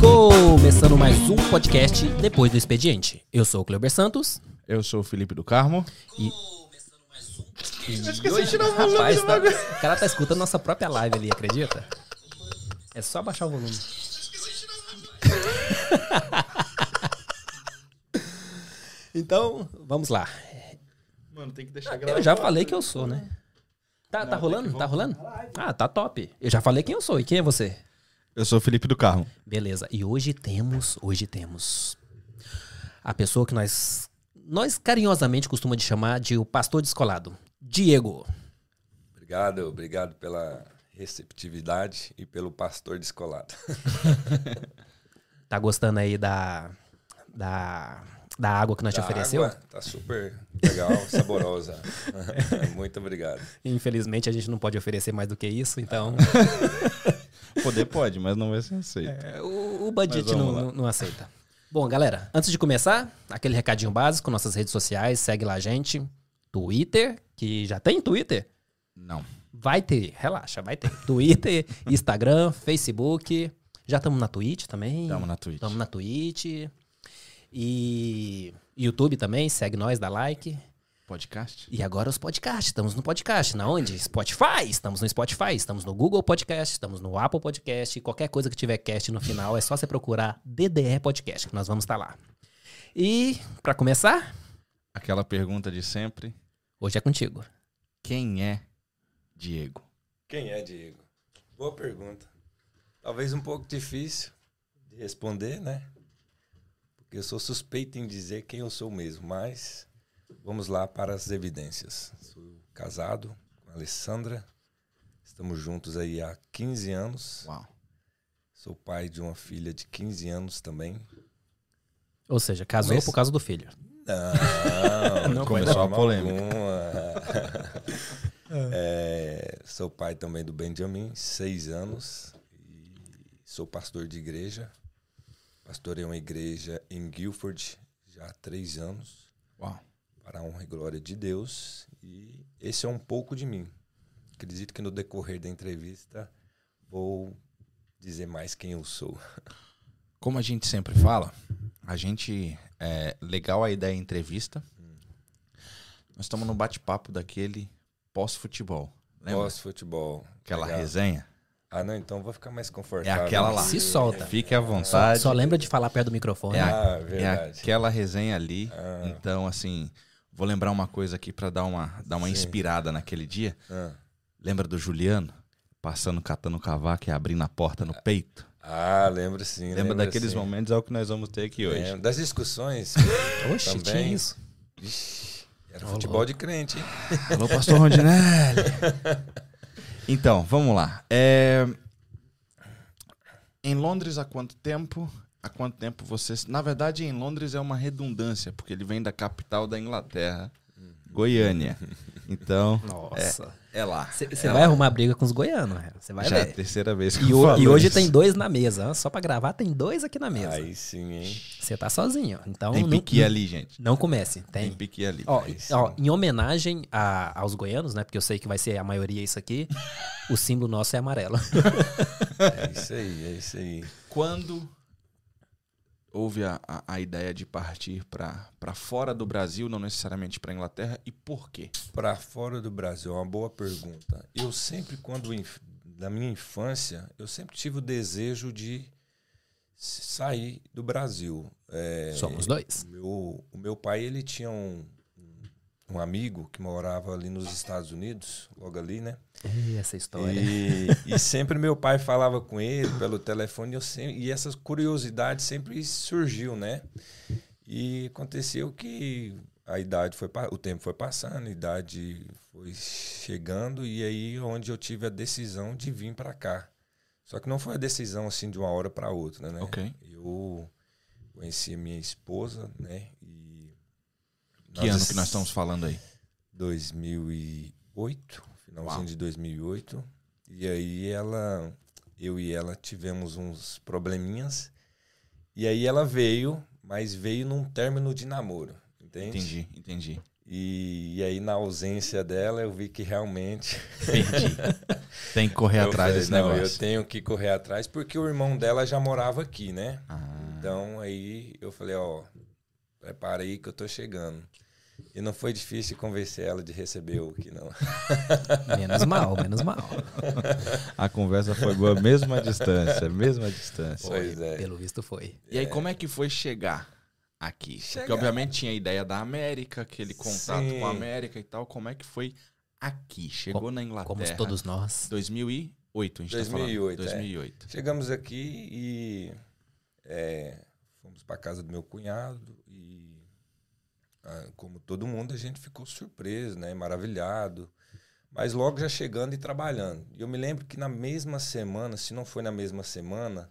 Começando mais um podcast depois do expediente. Eu sou o Cleber Santos Eu sou o Felipe do Carmo. e. E hoje, rapaz, tá- o cara tá escutando nossa própria live ali, acredita? É só baixar o volume. então, vamos lá. Mano, tem que deixar Eu já falei que eu sou, né? Tá, tá rolando? Tá rolando? Ah, tá top. Eu já falei quem eu sou. E quem é você? Eu sou o Felipe do Carmo. Beleza. E hoje temos, hoje temos a pessoa que nós nós carinhosamente costumamos de chamar de o pastor descolado, Diego. Obrigado, obrigado pela receptividade e pelo pastor descolado. Tá gostando aí da da, da água que nós te Da ofereceu? água Tá super legal, saborosa. Muito obrigado. Infelizmente a gente não pode oferecer mais do que isso, então Poder pode, mas não vai ser aceito. é, o, o budget não, não- não aceita. Bom, galera, antes de começar, aquele recadinho básico, nossas redes sociais, segue lá a gente. Twitter, que já tem Twitter? Não. Vai ter, relaxa, vai ter. Twitter, Instagram, Facebook. Já estamos na Twitch também. Tamo na Twitch. Estamos na Twitch. E YouTube também, segue nós, dá like. Podcast? E agora os podcasts. Estamos no podcast. Na onde? Spotify. Estamos no Spotify. Estamos no Google Podcast. Estamos no Apple Podcast. Qualquer coisa que tiver cast no final é só você procurar DDE Podcast, que nós vamos estar lá. E, para começar, Aquela pergunta de sempre. hoje é contigo. Quem é Diego? Quem é Diego? Boa pergunta. Talvez um pouco difícil de responder, né? Porque eu sou suspeito em dizer quem eu sou mesmo, mas vamos lá para as evidências. Sou casado com a Alessandra. Estamos juntos aí há 15 anos. Uau. Sou pai de uma filha de 15 anos também. Ou seja, casou Começa- por causa do filho. Não, Não não. forma polêmica. alguma. É, sou pai também do Benjamin, seis anos. E sou pastor de igreja. Pastorei uma igreja em Guilford já há três anos, Uau. para a honra e glória de Deus. E esse é um pouco de mim. Acredito que no decorrer da entrevista vou dizer mais quem eu sou. Como a gente sempre fala, a gente. É legal a ideia entrevista. Nós estamos no bate-papo daquele pós-futebol. Pós-futebol. Aquela Legal. resenha? Ah, não, então vou ficar mais É confortável. aquela lá. Se solta. Fique à Só, vontade. só lembra de falar perto do microfone. É, a- Ah, é verdade. aquela resenha ali. Ah. Então, assim, vou lembrar uma coisa aqui pra dar uma, dar uma Sim. inspirada naquele dia. Ah. Lembra do Juliano? Passando, catando o cavaco e abrindo a porta no peito? Ah, lembro sim. Lembra lembro daqueles sim. momentos? É o que nós vamos ter aqui hoje. Lembro. Das discussões. Oxe, também. tinha isso. Vixe, era futebol de crente, hein? Alô, pastor Rondinelli. então, vamos lá. É, Em Londres, há quanto tempo? Há quanto tempo você. Na verdade, em Londres é uma redundância, porque ele vem da capital da Inglaterra, Goiânia. Então, Nossa. é lá. Você É vai lá. arrumar briga com os goianos, né? Você vai Já é a ver. terceira vez que E, eu e hoje isso. tem dois na mesa. Só pra gravar, tem dois aqui na mesa. Aí sim, hein? Você tá sozinho. Então Tem não, piqui ali, gente. não comece. Tem Tem. piqui ali. Ó, ó, em homenagem a- aos goianos, né? Porque eu sei que vai ser a maioria isso aqui. o símbolo nosso é amarelo. É isso aí, é isso aí. Quando houve a, a, a ideia de partir para fora do Brasil, não necessariamente para Inglaterra, e por quê? Pra fora do Brasil, é uma boa pergunta. Eu sempre, quando na minha infância, eu sempre tive o desejo de sair do Brasil. É, Somos dois. O meu, o meu pai, ele tinha um, um amigo que morava ali nos Estados Unidos, logo ali, né? Ih, Essa história. E, e sempre meu pai falava com ele pelo telefone e, eu sempre, e essa curiosidade sempre surgiu, né? E aconteceu que a idade foi o tempo foi passando, a idade foi chegando e aí onde eu tive a decisão de vir para cá. Só que não foi a decisão assim de uma hora para outra, né? Ok. Eu conheci a minha esposa, né? E Que ano que nós estamos falando aí? 2008, finalzinho Uau. de 2008. E aí ela, eu e ela tivemos uns probleminhas. E aí ela veio, mas veio num término de namoro, entende? Entendi, entendi. E, e aí, na ausência dela, eu vi que realmente. Entendi. Tem que correr eu atrás falei, desse não, negócio. eu tenho que correr atrás, porque o irmão dela já morava aqui, né? Ah, Então aí eu falei, ó, prepara aí que eu tô chegando. E não foi difícil convencer ela de receber o que não. Menos mal, menos mal. a conversa foi boa, mesmo à distância, mesmo à distância. Pois é. Pelo visto foi. E aí, como é que foi chegar aqui? Porque, Chegar. obviamente, tinha a ideia da América, aquele contato Sim. com a América e tal. Como é que foi aqui? Chegou na Inglaterra. Como todos nós. 2008, a gente 2008, tá é. falando. 2008. Chegamos aqui e é, fomos para casa do meu cunhado como todo mundo a gente ficou surpreso, né, maravilhado. Mas logo já chegando e trabalhando. E eu me lembro que na mesma semana, se não foi na mesma semana,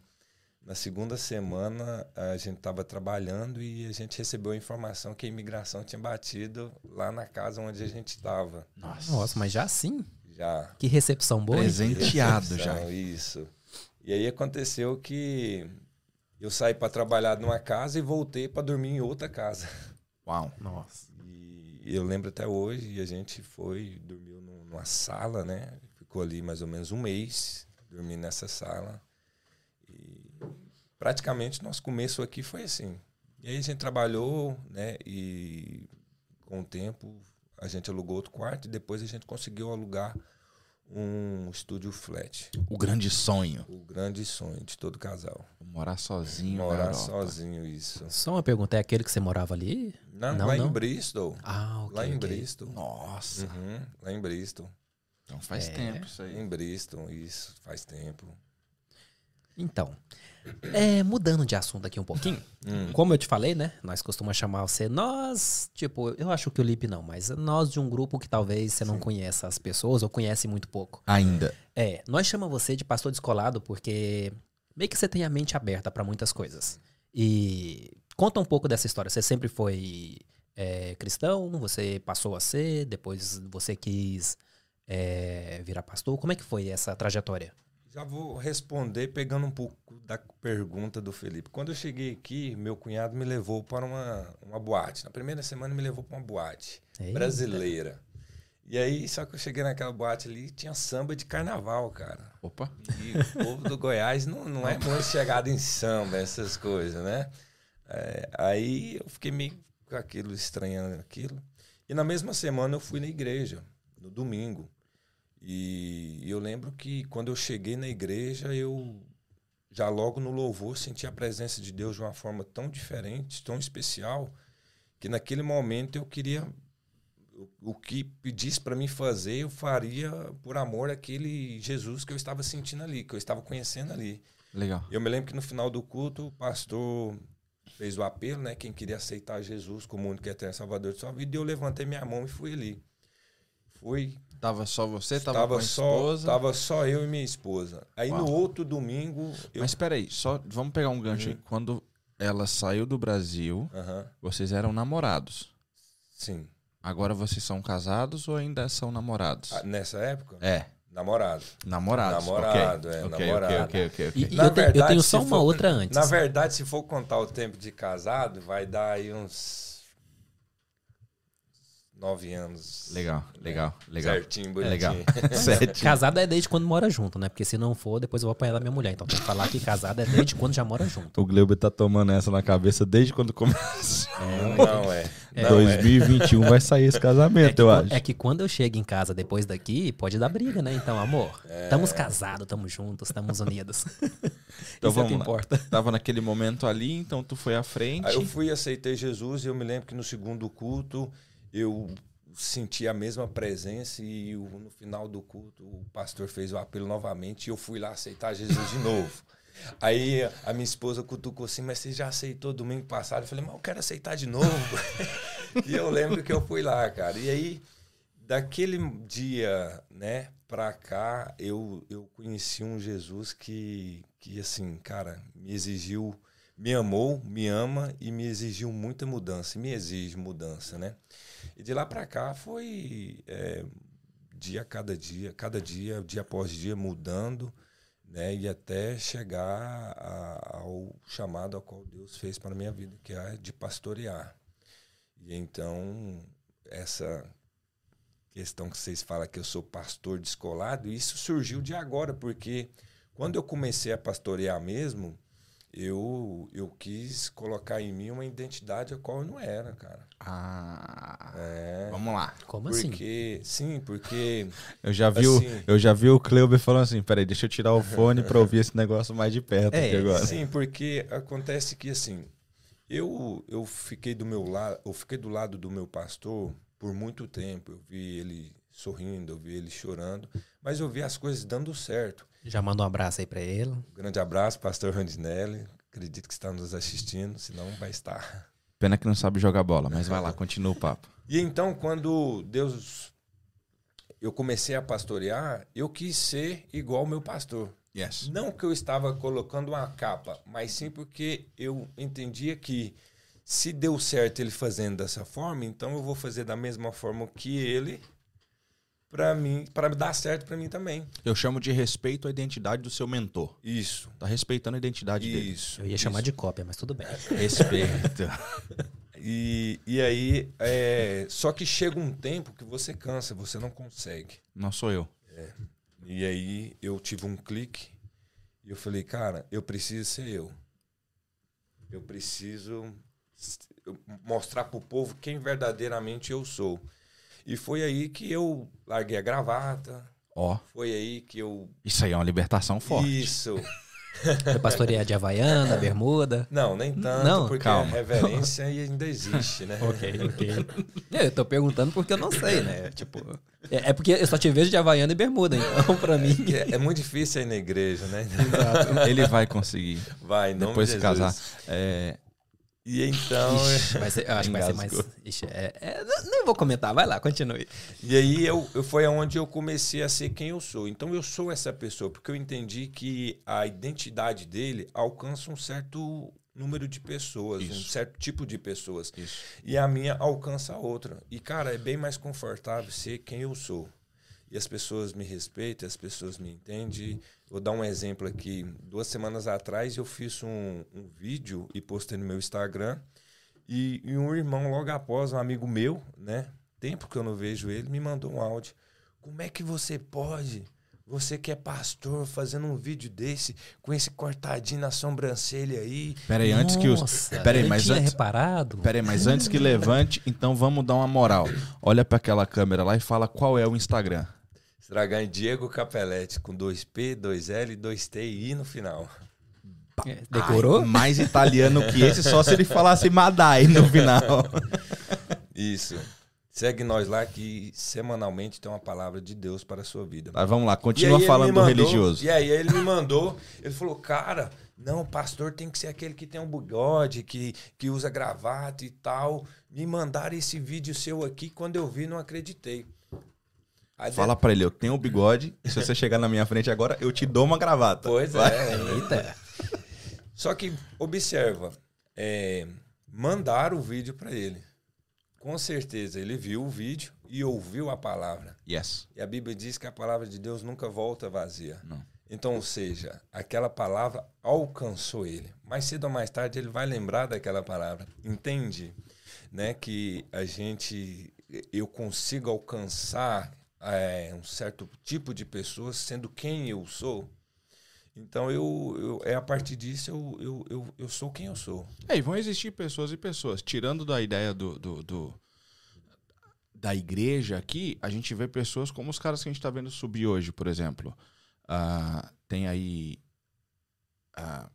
na segunda semana a gente estava trabalhando e a gente recebeu a informação que a imigração tinha batido lá na casa onde a gente estava. Nossa. Nossa, mas já sim. Já Que recepção boa. Presenteado já. Recepção, Isso. E aí aconteceu que eu saí para trabalhar numa casa e voltei para dormir em outra casa. Uau. Nossa. E eu lembro até hoje, e a gente foi, dormiu num- numa sala, né? Ficou ali mais ou menos um mês, dormindo nessa sala. E praticamente nosso começo aqui foi assim. E aí a gente trabalhou, né? E com o tempo a gente alugou outro quarto e depois a gente conseguiu alugar um estúdio flat. O grande sonho. O grande sonho de todo casal. Morar sozinho. Morar sozinho, isso. Só uma pergunta, é aquele que você morava ali? Não, Não, lá não. em Bristol. Ah, ok. lá em ok. Bristol. Nossa. Uhum, lá em Bristol. Então faz É. tempo isso aí. Em Bristol, isso, faz tempo. Então, é, mudando de assunto aqui um pouquinho, Hum. como eu te falei, né? Nós costumamos chamar você nós, tipo, eu acho que o Lipe não, mas nós de um grupo que talvez você não conheça as pessoas ou conhece muito pouco. Ainda. É, nós chamamos você de pastor descolado porque meio que você tem a mente aberta para muitas coisas. E conta um pouco dessa história. Você sempre foi é, cristão, você passou a ser, depois você quis é, virar pastor. Como é que foi essa trajetória? Já vou responder pegando um pouco da pergunta do Felipe. Quando eu cheguei aqui, meu cunhado me levou para uma, uma boate. Na primeira semana, me levou para uma boate Eita. brasileira. E aí, só que eu cheguei naquela boate ali, tinha samba de carnaval, cara. Opa. E o povo do Goiás não, não é muito chegado em samba, essas coisas, né? É, aí eu fiquei meio com aquilo, estranhando aquilo. E na mesma semana eu fui na igreja, no domingo. E eu lembro que quando eu cheguei na igreja, eu já logo no louvor senti a presença de Deus de uma forma tão diferente, tão especial, que naquele momento eu queria o- que pedisse para mim fazer, eu faria por amor àquele Jesus que eu estava sentindo ali, que eu estava conhecendo ali. Legal. Eu me lembro que no final do culto, o pastor fez o apelo, né? Quem queria aceitar Jesus como único eterno salvador de sua vida, e eu levantei minha mão e fui ali. Fui, Tava só você, tava, tava, com a só, esposa. tava só eu e minha esposa. Aí Uau. no outro domingo, eu... Mas peraí, só vamos pegar um gancho Uhum. aí. Quando ela saiu do Brasil, Aham, vocês eram namorados. sim. Agora vocês são casados ou ainda são namorados? Ah, Nessa época, É, namorado. namorados. Namorado, ok. é, Ok, namorado. Ok, ok, ok. E, Na eu, te- eu verdade, tenho se só uma for- outra antes. Na verdade, se for contar o tempo de casado, vai dar aí uns nove anos. Legal, legal, legal. Certinho, É bonitinho. legal. Sete. Casado é desde quando mora junto, né? Porque se não for, depois eu vou apanhar da minha mulher. Então tem que falar que casado é desde quando já mora junto. O Gleuber tá tomando essa na cabeça desde quando começou. Não é. Não é. 2021 vai sair esse É casamento, que, eu acho. é que quando eu chego em casa depois daqui, pode dar briga, né? Então, amor, É. estamos casados, estamos juntos, estamos unidos. Então Isso é o vamos lá. importa. Tava naquele momento ali, então tu foi à frente. Aí eu fui e aceitei Jesus e eu me lembro que no segundo culto eu senti a mesma presença e o- no final do culto o pastor fez o apelo novamente e eu fui lá aceitar Jesus de novo. Aí a minha esposa cutucou assim, mas você já aceitou domingo passado? Eu falei, mas eu quero aceitar de novo. e eu lembro que eu fui lá, cara. E aí, daquele dia, né, pra cá, eu, eu conheci um Jesus que, que, assim, cara, me exigiu, me amou, me ama e me exigiu muita mudança. Me exige mudança, né? E de lá pra cá foi é, dia a cada dia, cada dia, dia após dia, mudando, né? E até chegar a- ao chamado ao qual Deus fez para minha vida, que é de pastorear. E então essa questão que vocês falam que eu sou pastor descolado, isso surgiu de agora, porque quando eu comecei a pastorear mesmo, eu, eu quis colocar em mim uma identidade a qual eu não era, cara. Ah. É. Vamos lá. Como assim? Porque, sim, porque Eu já vi, o, Assim. eu já vi o Cleuber falando assim, peraí, deixa eu tirar o fone pra ouvir esse negócio mais de perto É, aqui agora. Sim, porque acontece que assim, eu eu fiquei do meu lado, eu fiquei do lado do meu pastor por muito tempo. Eu vi ele sorrindo, eu vi ele chorando, mas eu vi as coisas dando certo. Já manda um abraço aí pra ele. Um grande abraço, pastor Randinelli. Acredito que está nos assistindo, senão vai estar. Pena que não sabe jogar bola, mas vai lá, continua o papo. E então, quando Deus eu comecei a pastorear, eu quis ser igual ao meu pastor. Yes. Não que eu estava colocando uma capa, mas sim porque eu entendia que se deu certo ele fazendo dessa forma, então eu vou fazer da mesma forma que ele para mim, para dar certo para mim também. Eu chamo de respeito à identidade do seu mentor. Isso. Tá respeitando a identidade dele. Isso. Eu ia chamar de cópia, mas tudo bem. Respeito. E, e aí, é, só que chega um tempo que você cansa, você não consegue. não sou eu. E aí eu tive um clique e eu falei, cara, eu preciso ser eu. Eu preciso mostrar pro povo quem verdadeiramente eu sou. E foi aí que eu larguei a gravata, Ó, foi aí que eu isso aí é uma libertação forte. isso. Foi pastorear de Havaiana, bermuda. Não, nem tanto, Não? porque Calma. a reverência ainda existe, né? Ok, ok. Eu tô perguntando porque eu não sei, né? Tipo. É, é porque eu só te vejo de Havaiana e bermuda, então pra mim. É, é muito difícil ir na igreja, né? Ele vai conseguir. Vai, nome Depois de Jesus. casar. É, E então, Ixi, vai ser- eu acho que vai ser mais. Engasgou. Ixi, é, é, não- vou comentar, vai lá, continue. E aí eu, eu foi aonde eu comecei a ser quem eu sou. Então eu sou essa pessoa, porque eu entendi que a identidade dele alcança um certo número de pessoas, um Isso. certo tipo de pessoas. isso. E a minha alcança outra. E, cara, é bem mais confortável ser quem eu sou. E as pessoas me respeitam, as pessoas me entendem. Vou dar um exemplo aqui. Duas semanas atrás eu fiz um, um vídeo e postei no meu Instagram. E, e um irmão, logo após, um amigo meu, né? Tempo que eu não vejo ele, me mandou um áudio. Como é que você pode? Você que é pastor, fazendo um vídeo desse, com esse cortadinho na sobrancelha aí. Pera aí, antes que os. Nossa, Pera aí, eu mas tinha antes. reparado. Pera aí, mas antes que levante, então vamos dar uma moral. Olha pra aquela câmera lá e fala qual é o Instagram. Estragar em Diego Capelete, com 2P, 2L, 2T e I no final. É, Decorou? Ai, mais italiano que esse, só se ele falasse Madai no final. Isso. Segue nós lá que semanalmente tem uma palavra de Deus para a sua vida. Mas vamos lá, continua falando me do mandou- religioso. E aí ele me mandou, ele falou, cara, não, pastor tem que ser aquele que tem um bigode, que, que usa gravata e tal. Me mandaram esse vídeo seu aqui, quando eu vi, não acreditei. Aí Fala pra ele, eu tenho um bigode, e se você chegar na minha frente agora, eu te dou uma gravata. Pois Vai. é. Eita. Só que, observa, é, mandaram o vídeo para ele. Com certeza, ele viu o vídeo e ouviu a palavra. Yes. E a Bíblia diz que a palavra de Deus nunca volta vazia. Não. Então, ou seja, aquela palavra alcançou ele. Mais cedo ou mais tarde ele vai lembrar daquela palavra. Entende? Né? Que a gente, eu consigo alcançar é, um certo tipo de pessoas sendo quem eu sou. Então, eu, eu é a partir disso eu, eu, eu, eu sou quem eu sou. É, e vão existir pessoas e pessoas. Tirando da ideia do, do- do- da igreja aqui, a gente vê pessoas como os caras que a gente tá vendo subir hoje, por exemplo. Ah, tem aí ah,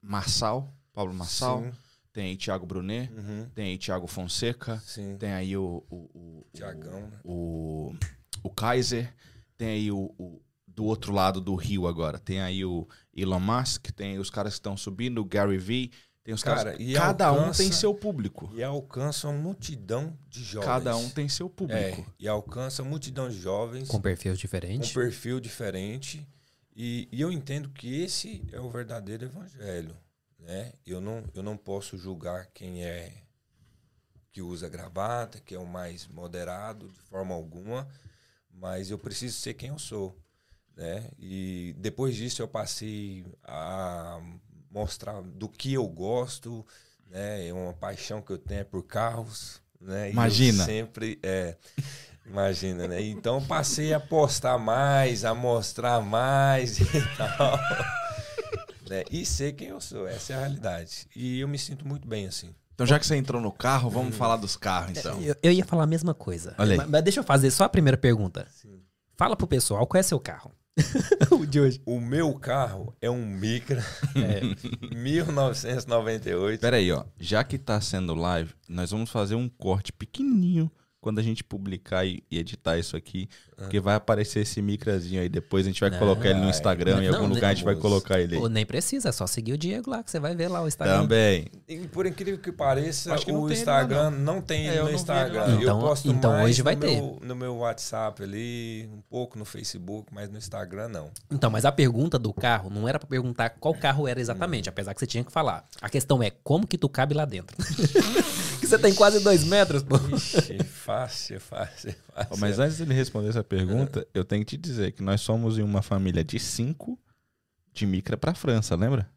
Marçal, Paulo Marçal, Sim. tem aí Thiago Brunet, Uhum. tem aí Thiago Fonseca, Sim. tem aí o. o, o Tiagão, né? o, o Kaiser, tem aí o, o- do outro lado do rio agora, tem aí o Elon Musk, tem os caras que estão subindo, o Gary Vee, tem os Cara, caras. e Cada um alcança- tem seu público. E alcança uma multidão de jovens. Cada um tem seu É, público. e alcança uma multidão de jovens Com perfis com diferentes. perfil diferente. E, e eu entendo que esse é o verdadeiro evangelho. Né? Eu, não, eu não posso julgar quem é que usa gravata, que é o mais moderado, de forma alguma, mas eu preciso ser quem eu sou. Né? E depois disso eu passei a mostrar do que eu gosto, né? É uma paixão que eu tenho por carros, né? Imagina. sempre, é, imagina, né? Então passei a postar mais, a mostrar mais e tal. né? E ser quem eu sou, essa é a realidade. E eu me sinto muito bem assim. Então, já que você entrou no carro, vamos falar dos carros, então. Eu, eu ia falar a mesma coisa. Olha aí. Mas, mas deixa eu fazer só a primeira pergunta. Fala pro pessoal, qual é seu carro? o de hoje. O meu carro é um Micra é, 1998. Pera aí, ó. Já que tá sendo live, nós vamos fazer um corte pequenininho quando a gente publicar e e editar isso aqui. Porque vai aparecer esse micrazinho aí. Depois a gente vai Não, colocar ele no Instagram. em não, algum não, lugar a gente vai colocar ele aí. Nem precisa, é só seguir o Diego lá, que você vai ver lá o Instagram. Também. E por incrível que pareça, Acho que o Instagram não. tem É, ele eu no Instagram. Então- eu posto então mais hoje vai no ter. Meu, no meu WhatsApp ali, um pouco no Facebook, mas no Instagram não. Então, mas a pergunta do carro não era pra perguntar qual carro era exatamente, apesar que você tinha que falar. A questão é como que tu cabe lá dentro. que você tem quase dois metros, pô. Ixi, fácil, fácil, Ó, fácil. Mas antes dele responder essa pergunta, eu tenho que te dizer que nós somos em uma família de cinco de micra pra França, lembra?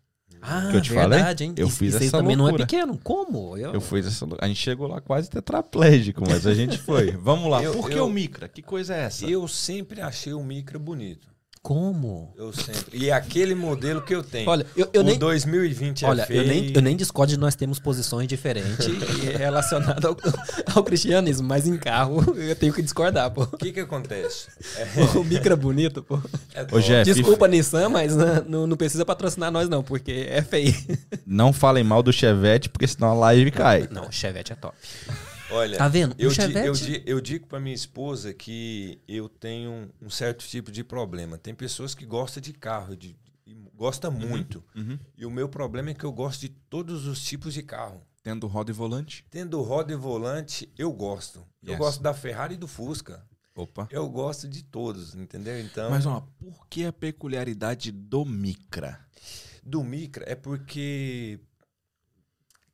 Ah, Que eu te falei? verdade, hein? Eu E- fiz e essa também não é loucura. pequeno. Como? Eu... Eu fui essa. A gente chegou lá quase tetraplégico, mas a gente foi. Vamos lá. Eu- Por que eu- o micra? Que coisa é essa? Eu sempre achei o Micra bonito. Como? Eu sempre. E é aquele modelo que eu tenho. Olha, eu, eu o nem... 2020 é Olha, feio. eu nem, eu nem discordo de nós temos posições diferentes relacionado ao, ao cristianismo, mas em carro eu tenho que discordar, pô. O que que acontece? É, O micro é bonito, pô. é Ô, Jeff, Desculpa, Nissan, mas né, não, não precisa patrocinar nós não, porque é feio. Não falem mal do Chevette, porque senão a live cai. Não, Chevette é top. Olha, Tá vendo? Eu, di- eu, di- eu digo pra minha esposa que eu tenho um certo tipo de problema. Tem pessoas que gostam de carro, de, gosta muito. Uhum. E o meu problema é que eu gosto de todos os tipos de carro. Tendo roda e volante. Tendo roda e volante, eu gosto. Eu Yes. gosto da Ferrari e do Fusca. Opa. Eu gosto de todos, entendeu? Então, Mas, ó, por que a peculiaridade do micra? do Micra é porque.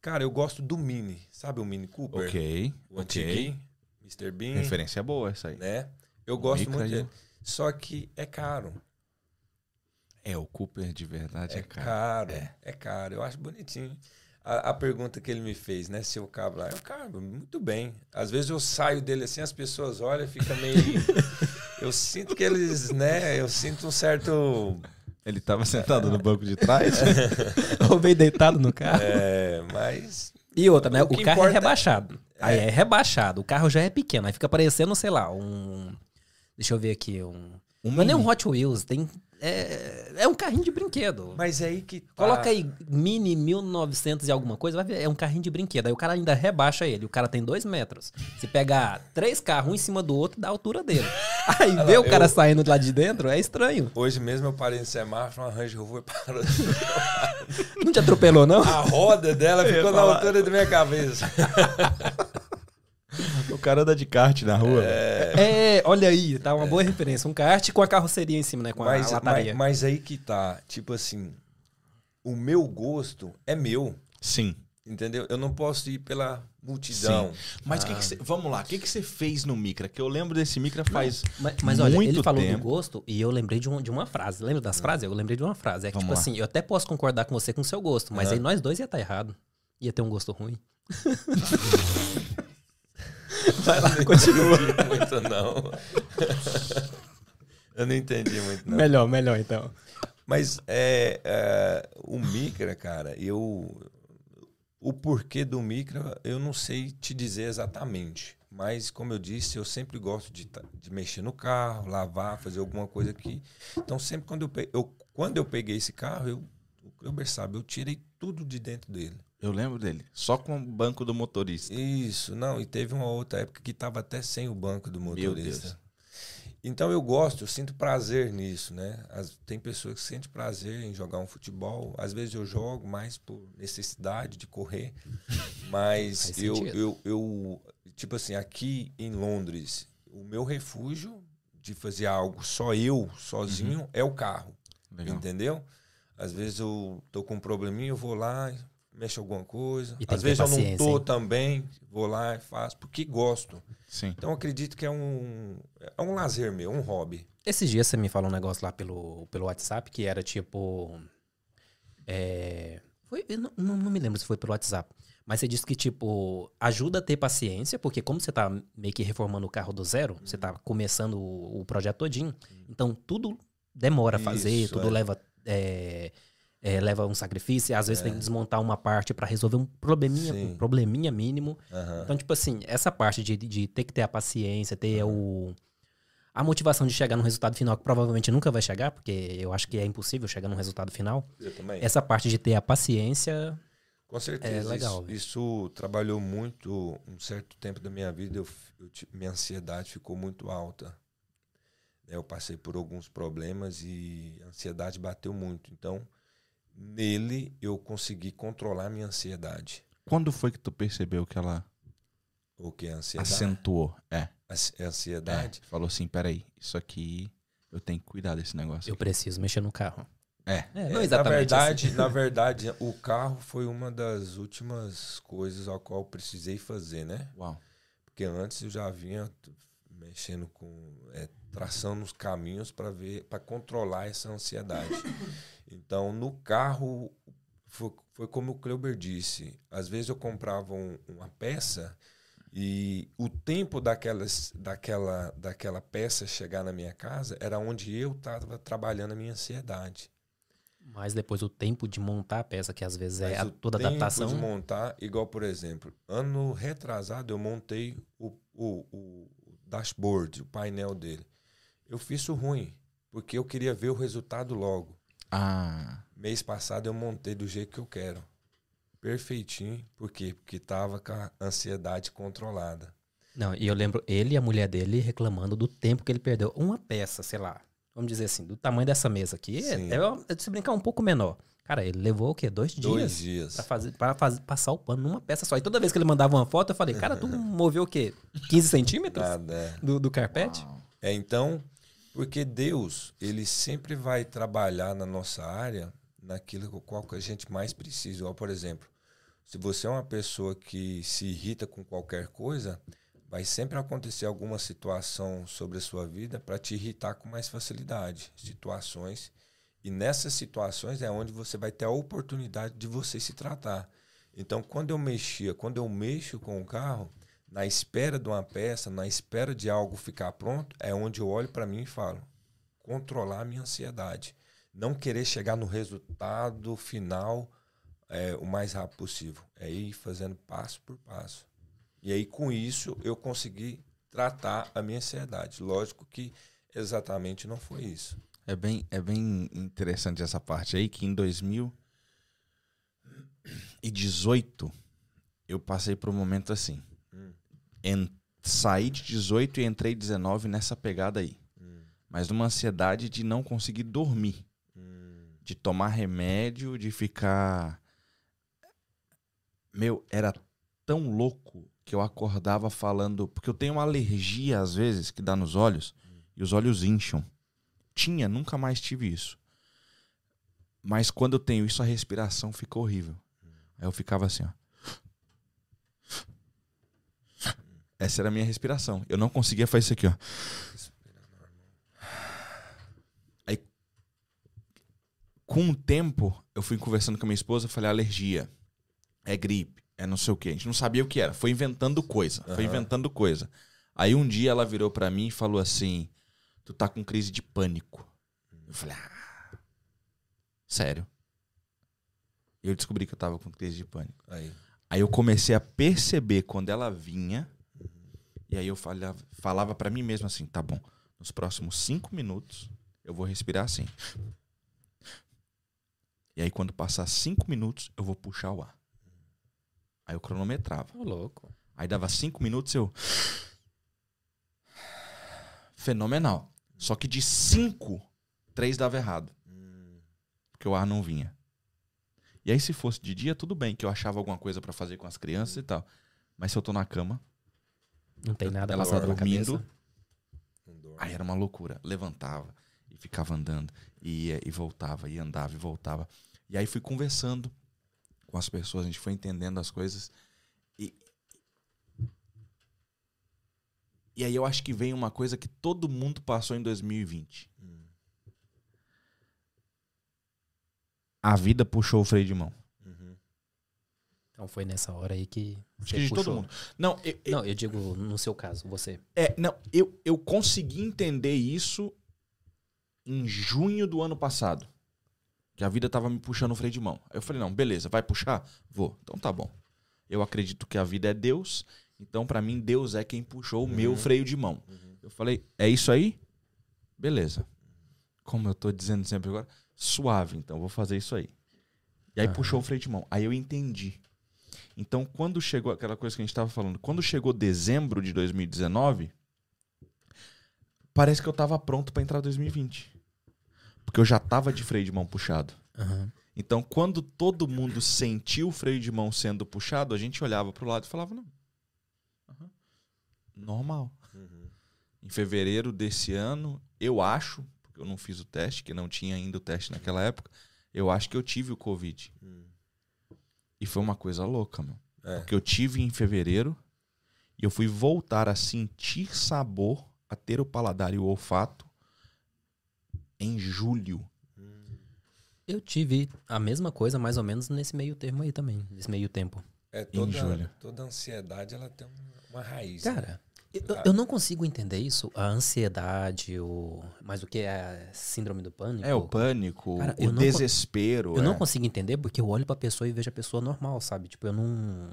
Cara, eu gosto do Mini. Sabe o Mini Cooper? Ok. O ok. antiguinho, Mr. Bean. Referência boa essa aí. né? Eu gosto Micra muito dele. Só que é caro. É, o Cooper de verdade é, É caro. caro. É. caro. Eu acho bonitinho. A, a pergunta que ele me fez, né? Se eu cabo lá, eu cabo, muito bem. Às vezes eu saio dele assim, as pessoas olham e fica meio. eu sinto que eles, né? Eu sinto um certo. Ele tava sentado no banco de trás. Ou veio deitado no carro. É, mas. E outra, né? O O, carro é importa- rebaixado. Aí é rebaixado. O carro já é pequeno. Aí fica parecendo, sei lá, um. Deixa eu ver aqui. Um. Um não é nem um. Hot Wheels. Tem. É, é um carrinho de brinquedo. Mas é aí que. Tá. Coloca aí Mini 1900 e alguma coisa, vai ver, é um carrinho de brinquedo. Aí o cara ainda rebaixa ele. O cara tem dois metros. Se pegar três carros um em cima do outro, dá a altura dele. Aí ver lá, o cara eu- saindo lá de dentro é estranho. Hoje mesmo eu parei no semáforo, uma Range Rover parou. Não te atropelou, não? A roda dela ficou na altura da minha cabeça. o cara anda de kart na rua. É, olha aí, tá uma boa referência. Um kart com a carroceria em cima, né? Com mas, a lataria. mas, mas aí que tá, tipo assim, o meu gosto é meu, Sim. entendeu? Eu não posso ir pela multidão. Mas que que cê- vamos lá, o que que você fez no micra? Que eu lembro desse micra faz Mas, mas olha, muito ele falou tempo. do gosto e eu lembrei de, um- de uma frase. Lembra das frases? Eu lembrei de uma frase. É que, Vamos tipo lá. assim, eu até posso concordar com você com o seu gosto, mas aí nós dois ia estar errado. Ia ter um gosto ruim. Vai lá, continua. muito não. Eu não entendi muito não. melhor, melhor então. Mas é, é, o Micra, cara, eu. O porquê do Micra, eu não sei te dizer exatamente. Mas, como eu disse, eu sempre gosto de, de mexer no carro, lavar, fazer alguma coisa aqui. Então, sempre quando eu, pe- eu, quando eu peguei esse carro, eu, Kleber sabe, eu tirei tudo de dentro dele. Eu lembro dele. Só com o banco do motorista. Isso, não, e teve uma outra época que estava até sem o banco do Meu motorista. Deus. Então eu gosto, eu sinto prazer nisso, né? As- tem pessoas que sentem prazer em jogar um futebol. Às vezes eu jogo mais por necessidade de correr. Mas eu, eu, eu, tipo assim, aqui em Londres, o meu refúgio de fazer algo só eu, sozinho, é o carro. Legal. Entendeu? Às vezes eu tô com um probleminha, eu vou lá, mexo alguma coisa. E Às vezes eu não tô hein? também, vou lá e faço, porque gosto. Sim. Então eu acredito que é um, é um lazer meu, um hobby. Esses dias você me falou um negócio lá pelo, pelo WhatsApp que era tipo. É, foi, eu não, não, me lembro se foi pelo WhatsApp. Mas você disse que, tipo, ajuda a ter paciência, porque como você tá meio que reformando o carro do zero, você tá começando o, o projeto todinho, então tudo demora a fazer, Isso, tudo é. leva. É, é, leva um sacrifício, às vezes tem que desmontar uma parte para resolver um probleminha, Sim. um probleminha mínimo. Aham. Então, tipo assim, essa parte de, de ter que ter a paciência, ter o, a motivação de chegar no resultado final, que provavelmente nunca vai chegar, porque eu acho que é impossível chegar num resultado final. Eu também. Essa parte de ter a paciência, Com certeza. É legal, Isso, isso trabalhou muito um certo tempo da minha vida. Eu, eu minha ansiedade ficou muito alta. Né? Eu passei por alguns problemas e a ansiedade bateu muito. Então, nele eu consegui controlar minha ansiedade. Quando foi que tu percebeu que ela O que é ansiedade? acentuou? É. É. Ansiedade? Falou assim, peraí, isso aqui eu tenho que cuidar desse negócio. eu preciso mexer no carro. É. É, É, não exatamente na verdade, assim. na verdade, o carro foi uma das últimas coisas ao qual eu precisei fazer, né? Uau. Porque antes eu já vinha mexendo com é, traçando os caminhos para ver, para controlar essa ansiedade. Então, no carro foi, foi como o Kleuber disse. Às vezes eu comprava um- uma peça e o tempo daquelas, daquela, daquela peça chegar na minha casa era onde eu estava trabalhando a minha ansiedade. Mas depois o tempo de montar a peça, que às vezes é Mas a- o toda tempo adaptação. de montar, igual por exemplo, ano retrasado eu montei o, o, o dashboard, o painel dele. Eu fiz isso ruim, porque eu queria ver o resultado logo. Ah, Mês passado eu montei do jeito que eu quero. Perfeitinho. Por quê? Porque tava com a ansiedade controlada. Não, e eu lembro ele e a mulher dele reclamando do tempo que ele perdeu. Uma peça, sei lá, vamos dizer assim, do tamanho dessa mesa aqui, é, Sim. é, é se brincar um pouco menor. Cara, ele levou o quê? Dois dias? Dois dias. Pra, fazer, pra fazer, passar o pano numa peça só. E toda vez que ele mandava uma foto, eu falei, cara, tu moveu o quê? 15 centímetros Nada. é. do, do carpete? É, então, porque Deus, ele sempre vai trabalhar na nossa área naquilo com qual que a gente mais precisa. Igual, por exemplo, se você é uma pessoa que se irrita com qualquer coisa, vai sempre acontecer alguma situação sobre a sua vida para te irritar com mais facilidade. Situações. E nessas situações é onde você vai ter a oportunidade de você se tratar. Então, quando eu mexia, quando eu mexo com o carro, na espera de uma peça, na espera de algo ficar pronto, é onde eu olho para mim e falo: controlar a minha ansiedade. Não querer chegar no resultado final é, o mais rápido possível. É ir fazendo passo por passo. E aí, com isso, eu consegui tratar a minha ansiedade. Lógico que exatamente não foi isso. É bem, é bem interessante essa parte aí, que em 2018 eu passei por um momento assim. Hum. En- saí de 18 e entrei 19 nessa pegada aí. Hum, Mas numa ansiedade de não conseguir dormir. hum, de tomar remédio, de ficar. Meu, era tão louco que eu acordava falando. Porque eu tenho uma alergia, às vezes, que dá nos olhos, e os olhos incham. Tinha, nunca mais tive isso. Mas quando eu tenho isso, a respiração fica horrível. Aí eu ficava assim, ó. Essa era a minha respiração. Eu não conseguia fazer isso aqui, ó. com o tempo, eu fui conversando com a minha esposa, falei, alergia, é gripe, é não sei o que. A gente não sabia o que era. Foi inventando coisa, foi Aham. inventando coisa. Aí um dia ela virou pra mim e falou assim, tu tá com crise de pânico. Eu falei, ah, sério? Eu descobri que eu tava com crise de pânico. Aí. Aí eu comecei a perceber quando ela vinha, e aí eu falava, falava para mim mesmo assim, tá bom, nos próximos cinco minutos eu vou respirar assim. E aí quando passar cinco minutos eu vou puxar o ar. Aí eu cronometrava. Ô, louco. Aí dava cinco minutos eu... Fenomenal. Só que de cinco, três dava errado. Porque o ar não vinha. E aí, se fosse de dia, tudo bem, que eu achava alguma coisa pra fazer com as crianças e tal. Mas se eu tô na cama, Não tem nada ela tá dormindo, aí era uma loucura. Levantava e ficava andando, e ia e voltava, e andava e voltava. E aí fui conversando com as pessoas, a gente foi entendendo as coisas. E aí eu acho que vem uma coisa que todo mundo passou em 2020. Hum, A vida puxou o freio de mão. uhum. Então foi nessa hora aí que. Acho que de todo mundo. Não, eu, eu- Não, eu digo no seu caso, você. é, não eu, eu consegui entender isso em junho do ano passado. Que a vida tava me puxando o freio de mão. Aí eu falei, não, beleza, vai puxar? Vou. Então tá bom. Eu acredito que a vida é Deus, então pra mim Deus é quem puxou o meu freio de mão. Eu falei, é isso aí? Beleza. Como eu tô dizendo sempre agora, suave, então vou fazer isso aí. E aí puxou o freio de mão. Aí eu entendi. Então, quando chegou aquela coisa que a gente tava falando, quando chegou dezembro de 2019, parece que eu tava pronto pra entrar 2020. Porque eu já tava de freio de mão puxado. Aham. Então, quando todo mundo sentiu o freio de mão sendo puxado, a gente olhava pro lado e falava, não. Normal. Em fevereiro desse ano, eu acho, porque eu não fiz o teste, que não tinha ainda o teste naquela época, eu acho que eu tive o Covid. Hum. E foi uma coisa louca, mano. É. Porque eu tive em fevereiro e eu fui voltar a sentir sabor, a ter o paladar e o olfato em julho. Eu tive a mesma coisa, mais ou menos, nesse meio termo aí também. Nesse meio tempo. É julho. toda, toda ansiedade ela tem um- uma raiz. né? Eu, eu não consigo entender isso. A ansiedade, o. Mas o que é a síndrome do pânico? É o pânico, Cara, o eu não- desespero. Eu é. não consigo entender porque eu olho pra pessoa e vejo a pessoa normal, sabe? Tipo, eu não.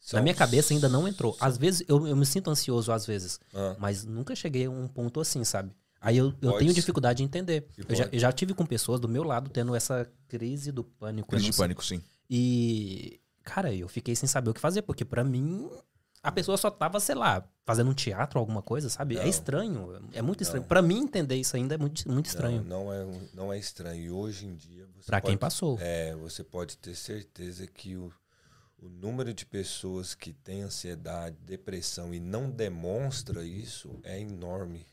São- Na minha cabeça ainda não entrou. Às vezes eu, eu me sinto ansioso, às vezes. Ah, Mas nunca cheguei a um ponto assim, sabe? Aí eu, eu tenho dificuldade de entender. Eu já, eu já tive com pessoas do meu lado tendo essa crise do pânico. eu Crise não de pânico, sim. E, cara, eu fiquei sem saber o que fazer, porque pra mim a pessoa só tava, sei lá, fazendo um teatro ou alguma coisa, sabe? Não. É estranho, é muito estranho. Pra mim entender isso ainda é muito, muito estranho. Não, não é, não é estranho. E hoje em dia você Pra quem passou. É, você pode ter certeza que o, o número de pessoas que tem ansiedade, depressão e não demonstra isso é enorme.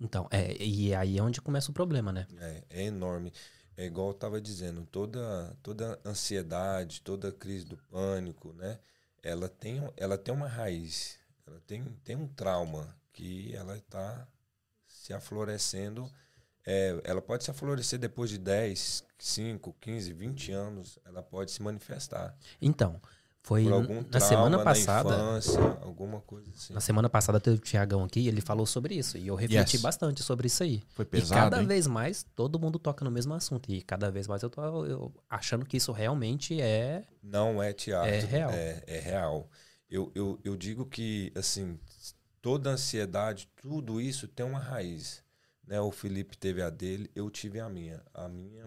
Então, é, e aí é onde começa o problema, né? É, é enorme. É igual eu estava dizendo, toda, toda ansiedade, toda crise do pânico, né? Ela tem, ela tem uma raiz, ela tem, tem um trauma que ela está se aflorescendo. É, ela pode se aflorescer depois de 10, 5, 15, 20 anos, ela pode se manifestar. Então, foi na semana na passada. infância, alguma coisa assim. Na semana passada teve o Tiagão aqui e ele falou sobre isso. E eu refleti Yes. bastante sobre isso aí. Foi e pesado, cada hein? vez mais todo mundo toca no mesmo assunto. E cada vez mais eu tô eu achando que isso realmente é. Não é teatro. É real. É, é real. Eu, eu, eu digo que, assim, toda ansiedade, tudo isso tem uma raiz. Né? O Felipe teve a dele, eu tive a minha. A minha,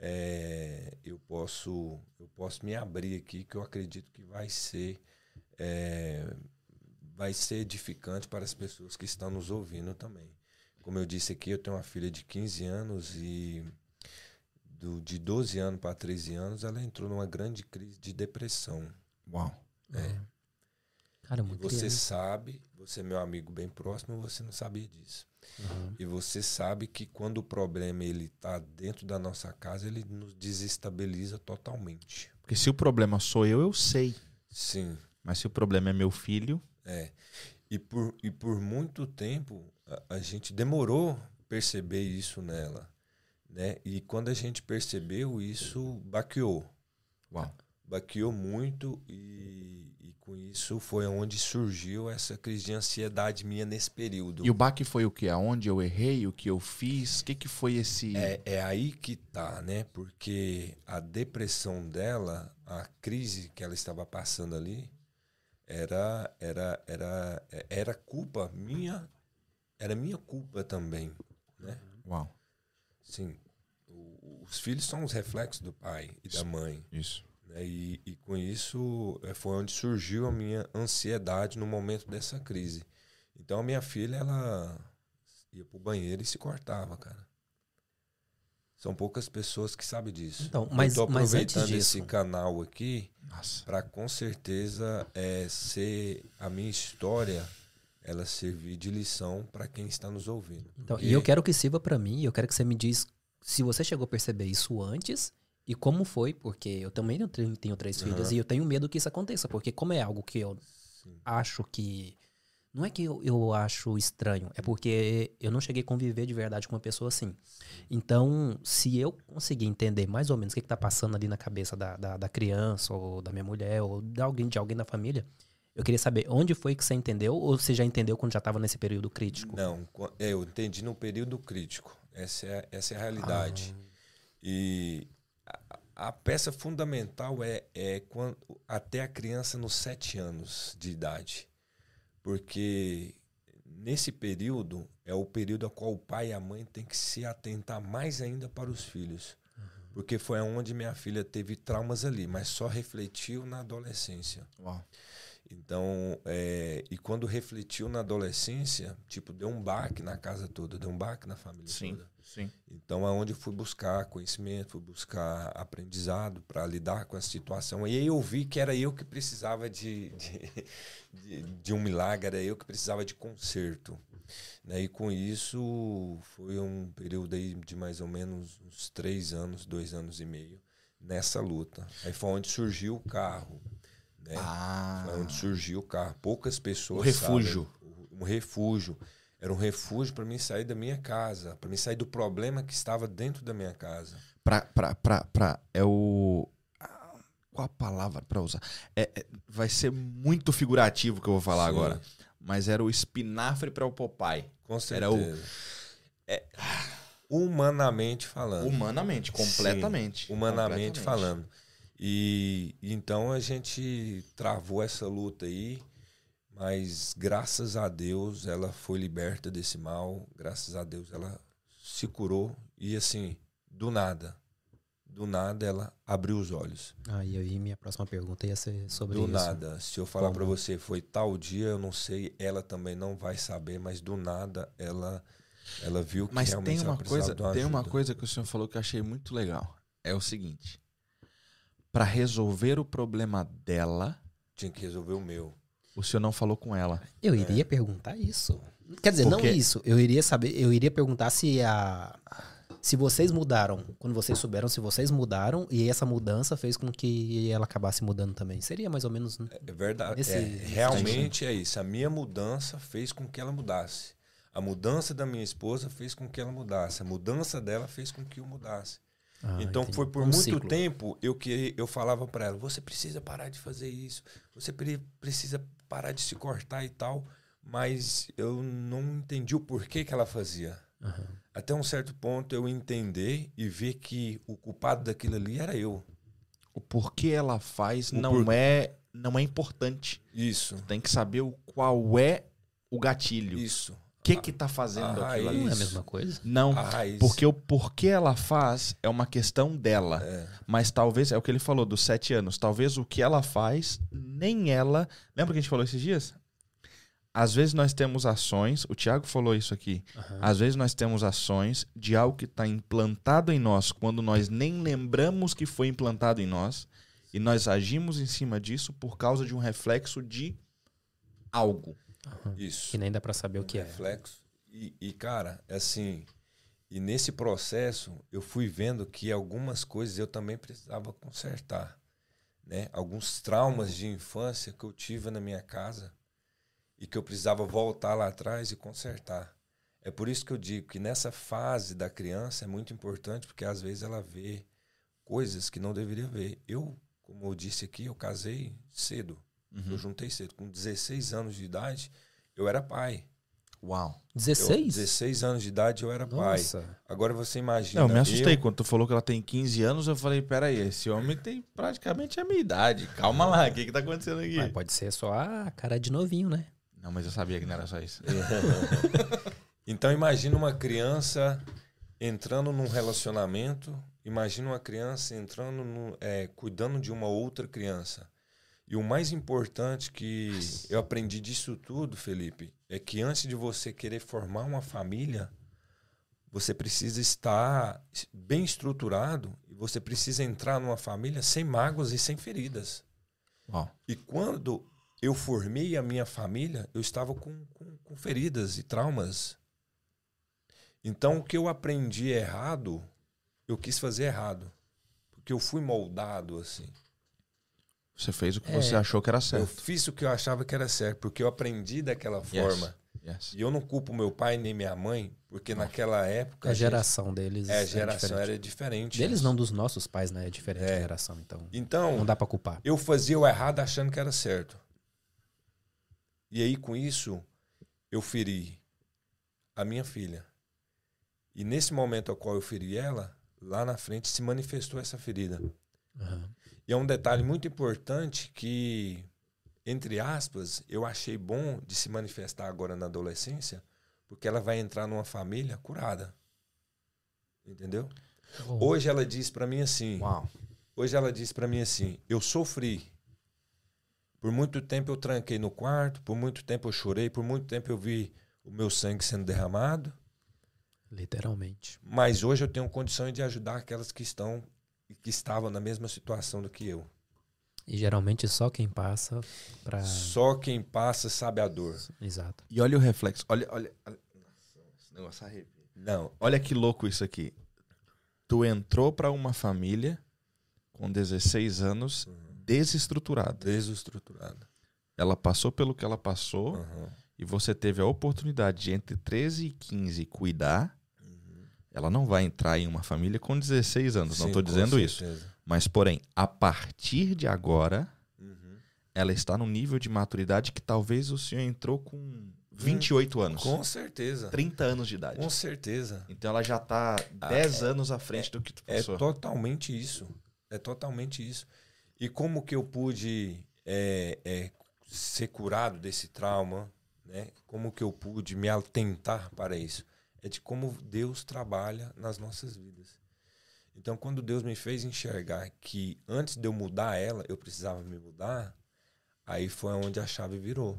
é, eu, posso, eu posso me abrir aqui, que eu acredito que vai ser, é, vai ser edificante para as pessoas que estão nos ouvindo também. Como eu disse aqui, eu tenho uma filha de 15 anos e do, de 12 anos para 13 anos, ela entrou numa grande crise de depressão. Uau. Cara, E muito você criança. sabe, você é meu amigo bem próximo, você não sabia disso. Uhum. E você sabe que quando o problema ele está dentro da nossa casa, ele nos desestabiliza totalmente. Porque se o problema sou eu, eu sei. Sim, Mas se o problema é meu filho, é. E por, e por muito tempo a, a gente demorou perceber isso nela, né? E quando a gente percebeu isso, baqueou. uau. baqueou muito e com isso foi onde surgiu essa crise de ansiedade minha nesse período. E o baque foi o que? Aonde eu errei, o que eu fiz? O que, que foi esse. É, é aí que tá, né? Porque a depressão dela, a crise que ela estava passando ali, era era era era culpa minha, era minha culpa também, né? Uau. Sim. o- Os filhos são os reflexos do pai e da mãe. Isso. Né? E, e com isso eh, foi onde surgiu a minha ansiedade no momento dessa crise. Então a minha filha, ela ia pro banheiro e se cortava, cara. São poucas pessoas que sabem disso. Então, mas- Eu tô aproveitando disso- esse canal aqui para com certeza é, ser a minha história ela servir de lição para quem está nos ouvindo. Então, e eu quero que sirva pra mim, eu quero que você me diz se você chegou a perceber isso antes e como foi, porque eu também tenho, tenho três Aham. filhas e eu tenho medo que isso aconteça, porque como é algo que eu Sim. acho que Não é que eu, eu acho estranho, é porque eu não cheguei a conviver de verdade com uma pessoa assim. Então, se eu conseguir entender mais ou menos o que, está passando ali na cabeça da, da, da, criança, ou da minha mulher, ou de alguém, de alguém da família, eu queria saber onde foi que você entendeu, ou você já entendeu quando já estava nesse período crítico? Não, é, eu entendi no período crítico. Essa é, essa é a realidade. Ah. E a, peça fundamental é, é quando, até a criança nos sete anos de idade. Porque nesse período é o período a qual o pai e a mãe têm que se atentar mais ainda para os filhos. Uhum. Porque foi onde minha filha teve traumas ali, mas só refletiu na adolescência. Uau. Então, é, e quando refletiu na adolescência, tipo, deu um baque na casa toda, deu um baque na família sim, toda. Sim. Então, aonde fui buscar conhecimento, fui buscar aprendizado para lidar com essa situação. E aí eu vi que era eu que precisava de, de, de, de um milagre, era eu que precisava de conserto. Né? E com isso, foi um período aí de mais ou menos uns três anos, dois anos e meio nessa luta. Aí foi onde surgiu o carro né? Ah. Foi onde surgiu o carro. Poucas pessoas. O refúgio. Sabem, um refúgio. Era um refúgio para mim sair da minha casa, para mim sair do problema que estava dentro da minha casa. Pra, pra, pra, pra, é o. Qual a palavra para usar? É, é, vai ser muito figurativo que eu vou falar Sim. agora. Mas era o espinafre para o Popeye. Com certeza. Era o. É, humanamente falando. Humanamente, completamente. Sim, humanamente completamente. falando. E, então a gente travou essa luta aí, mas graças a Deus ela foi liberta desse mal, graças a Deus ela se curou e assim, do nada, do nada ela abriu os olhos. Ah, e aí minha próxima pergunta ia ser sobre do isso. Do nada. Se eu falar para você foi tal dia, eu não sei, ela também não vai saber, mas do nada ela ela viu que mas realmente tem uma coisa, tem uma coisa que o senhor falou que eu achei muito legal. É o seguinte, para resolver o problema dela. Tinha que resolver o meu. O senhor não falou com ela. Eu iria é. perguntar isso. Quer dizer, Porque... não isso. Eu iria saber, eu iria perguntar se a se vocês mudaram, quando vocês souberam se vocês mudaram e essa mudança fez com que ela acabasse mudando também. Seria mais ou menos. Né? É verdade. Esse, é, realmente é isso. A minha mudança fez com que ela mudasse. A mudança da minha esposa fez com que ela mudasse. A mudança dela fez com que eu mudasse. Ah, então entendi. foi por um muito ciclo. tempo eu que eu falava para ela, você precisa parar de fazer isso, você precisa parar de se cortar e tal, mas eu não entendi o porquê que ela fazia. Uhum. Até um certo ponto eu entender e ver que o culpado daquilo ali era eu. O porquê ela faz o não por... é não é importante. Isso. Tem que saber o qual é o gatilho. Isso que que tá fazendo aquilo ali? Não é a mesma coisa? Não, porque o porquê ela faz é uma questão dela. É. Mas talvez, é o que ele falou, dos sete anos, talvez o que ela faz, nem ela... Lembra que a gente falou esses dias? Às vezes nós temos ações, o Tiago falou isso aqui, uhum. às vezes nós temos ações de algo que está implantado em nós, quando nós nem lembramos que foi implantado em nós, e nós agimos em cima disso por causa de um reflexo de algo. Uhum. Isso. Que nem dá para saber um o que reflexo. é. Reflexo. E, cara, assim, e nesse processo eu fui vendo que algumas coisas eu também precisava consertar. Né? Alguns traumas de infância que eu tive na minha casa e que eu precisava voltar lá atrás e consertar. É por isso que eu digo que nessa fase da criança é muito importante, porque às vezes ela vê coisas que não deveria ver. Eu, como eu disse aqui, eu casei cedo. Uhum. Eu juntei cedo. Com 16 anos de idade, eu era pai. Uau. 16? Eu, 16 anos de idade eu era Nossa. pai. Agora você imagina. Não, eu me assustei. Eu... Quando tu falou que ela tem 15 anos, eu falei: peraí, esse homem tem praticamente a minha idade. Calma lá, o que, que tá acontecendo aqui? Mas pode ser só a cara de novinho, né? Não, mas eu sabia que não era só isso. então imagina uma criança entrando num relacionamento. Imagina uma criança entrando no, é, cuidando de uma outra criança. E o mais importante que eu aprendi disso tudo, Felipe, é que antes de você querer formar uma família, você precisa estar bem estruturado e você precisa entrar numa família sem mágoas e sem feridas. E quando eu formei a minha família, eu estava com, com, com feridas e traumas. Então, o que eu aprendi errado, eu quis fazer errado. Porque eu fui moldado assim. Você fez o que É. você achou que era Eu certo. fiz o que eu achava que era certo, porque eu aprendi daquela forma. Yes. E eu não culpo meu pai nem minha mãe, porque naquela época. A gente- geração deles. É, a é geração diferente. era diferente. Deles não, dos nossos pais, né? É diferente É. a geração, então. Então, Não dá pra culpar. eu fazia o errado achando que era certo. E aí, com isso, eu feri a minha filha. E nesse momento ao qual eu feri ela, lá na frente se manifestou essa ferida. Aham. E é um detalhe muito importante que, entre aspas, eu achei bom de se manifestar agora na adolescência, porque ela vai entrar numa família curada. Entendeu? Hoje ela diz pra mim assim, Uau. Hoje ela disse pra mim assim: eu sofri. Por muito tempo eu tranquei no quarto, por muito tempo eu chorei, por muito tempo eu vi o meu sangue sendo derramado, Literalmente. mas hoje eu tenho condições de ajudar aquelas que estão que estavam na mesma situação do que eu. E geralmente só quem passa pra. Só quem passa sabe a dor. Exato. E olha o reflexo. Olha, olha. olha- Nossa, esse negócio arrepia. Não, Olha que louco isso aqui. Tu entrou pra uma família com 16 anos desestruturada. desestruturado. Ela passou pelo que ela passou Uhum. e você teve a oportunidade de entre 13 e 15 cuidar. Ela não vai entrar em uma família com 16 anos, não Sim, estou com dizendo isso. certeza. Mas, porém, a partir de agora, Uhum. ela está num nível de maturidade que talvez o senhor entrou com 28 anos, Com certeza. 30 anos de idade. Com certeza. Então ela já está 10 anos à frente do que tu É passou. totalmente isso. É totalmente isso. E como que eu pude é, é, ser curado desse trauma? Né? Como que eu pude me atentar para isso? É de como Deus trabalha nas nossas vidas. Então, quando Deus me fez enxergar que antes de eu mudar ela, eu precisava me mudar, aí foi onde a chave virou.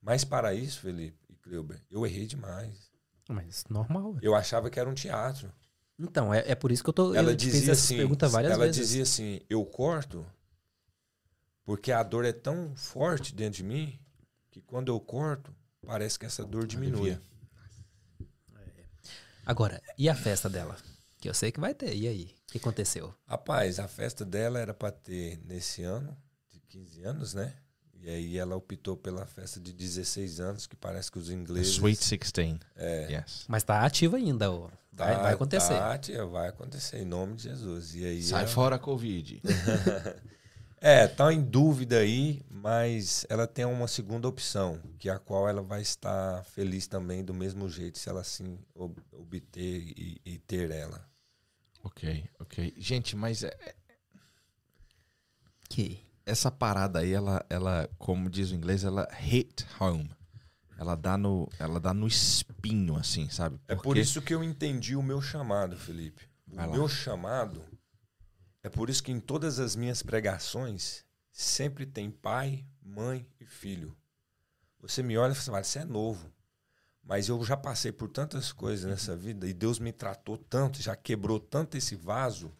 Mas para isso, Felipe e Cleuber, eu errei demais. Mas normal. Eu achava que era um teatro. Então, é, é por isso que eu tô. ela eu dizia assim, pergunta várias ela vezes. dizia assim, eu corto porque a dor é tão forte dentro de mim que quando eu corto, parece que essa dor diminui. Alivia. Agora, e a festa dela? Que eu sei que vai ter. E aí? O que aconteceu? Rapaz, a festa dela era para ter nesse ano, de 15 anos, né? E aí ela optou pela festa de 16 anos, que parece que os The ingleses... Sweet 16. É, Yes. Mas tá ativa ainda, ó. Vai, tá- vai acontecer. tá, tia, vai acontecer, em nome de Jesus. E aí Sai ela- fora Covid. É, tá em dúvida aí, mas ela tem uma segunda opção, que é a qual ela vai estar feliz também do mesmo jeito, se ela assim ob- obter e, e ter ela. ok, ok. Gente, mas é- Que? essa parada aí, ela, ela, como diz o inglês, ela hit home. Ela dá no, ela dá no espinho, assim, sabe? É por Porque- isso que eu entendi o meu chamado, Felipe. O meu chamado é por isso que em todas as minhas pregações sempre tem pai, mãe e filho. Você me olha e fala, assim, você é novo. Mas eu já passei por tantas coisas nessa vida e Deus me tratou tanto, já quebrou tanto esse vaso,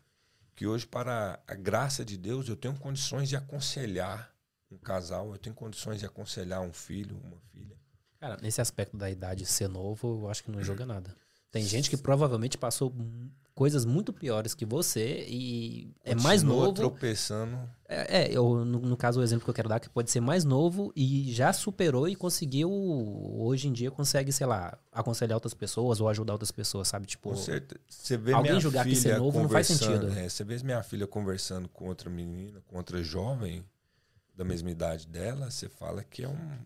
que hoje, para a graça de Deus, eu tenho condições de aconselhar um casal, eu tenho condições de aconselhar um filho, uma filha. Cara, nesse aspecto da idade ser novo, eu acho que não joga nada. Tem gente que provavelmente passou coisas muito piores que você e é mais Continua novo. tropeçando. É, é, eu, no, no caso, o exemplo que eu quero dar é que pode ser mais novo e já superou e conseguiu, hoje em dia, consegue, sei lá, aconselhar outras pessoas ou ajudar outras pessoas, sabe? Tipo. Você vê alguém minha julgar que filha ser novo não faz sentido. é, você vê minha filha conversando com outra menina, com outra jovem da mesma idade dela, você fala que é um,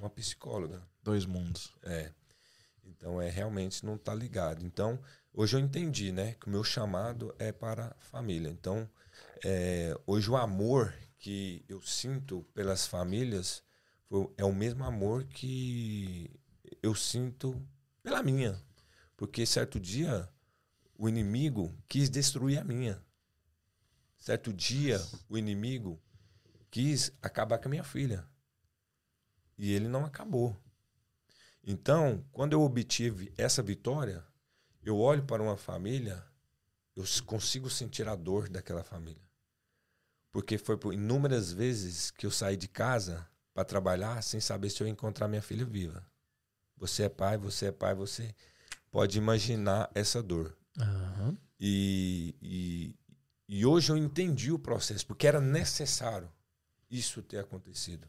uma psicóloga. Dois mundos. É. Então é realmente não tá ligado. Então hoje eu entendi, né, que o meu chamado é para a família. Então é, hoje o amor que eu sinto pelas famílias é o mesmo amor que eu sinto pela minha, porque certo dia o inimigo quis destruir a minha. Certo dia o inimigo quis acabar com a minha filha. E ele não acabou. Então, quando eu obtive essa vitória, eu olho para uma família, eu consigo sentir a dor daquela família. Porque foi por inúmeras vezes que eu saí de casa para trabalhar sem saber se eu ia encontrar minha filha viva. Você é pai, você é pai, você pode imaginar essa dor. aham. E, e, E hoje eu entendi o processo, porque era necessário isso ter acontecido.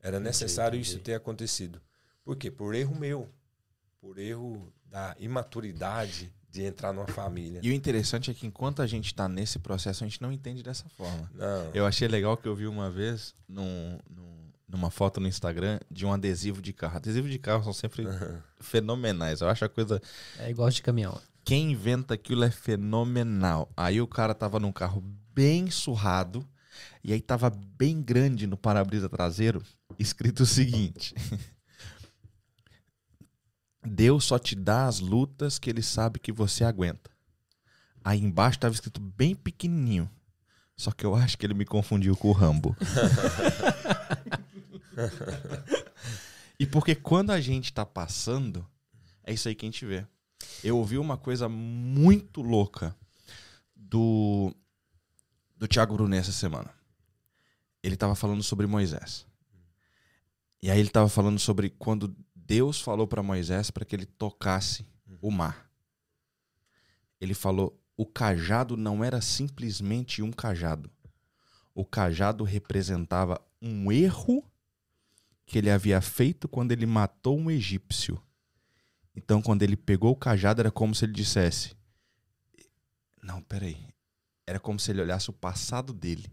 Era necessário entendi. isso ter acontecido. Por quê? Por erro meu. Por erro da imaturidade de entrar numa família. E o interessante é que enquanto a gente tá nesse processo, a gente não entende dessa forma. Não. Eu achei legal que eu vi uma vez num, num- numa foto no Instagram de um adesivo de carro. Adesivo de carro são sempre fenomenais. Eu acho a coisa. É igual de caminhão. Quem inventa aquilo é fenomenal. Aí o cara tava num carro bem surrado. E aí tava bem grande no para-brisa traseiro, escrito o seguinte: Deus só te dá as lutas que ele sabe que você aguenta. Aí embaixo tava escrito bem pequenininho. Só que eu acho que ele me confundiu com o Rambo. e porque quando a gente tá passando, é isso aí que a gente vê. Eu ouvi uma coisa muito louca do do Thiago Brunet essa semana. Ele tava falando sobre Moisés. E aí ele tava falando sobre quando Deus falou para Moisés para que ele tocasse o mar. Ele falou: "O cajado não era simplesmente um cajado. O cajado representava um erro que ele havia feito quando ele matou um egípcio. Então, quando ele pegou o cajado, era como se ele dissesse: Não, peraí. Era como se ele olhasse o passado dele.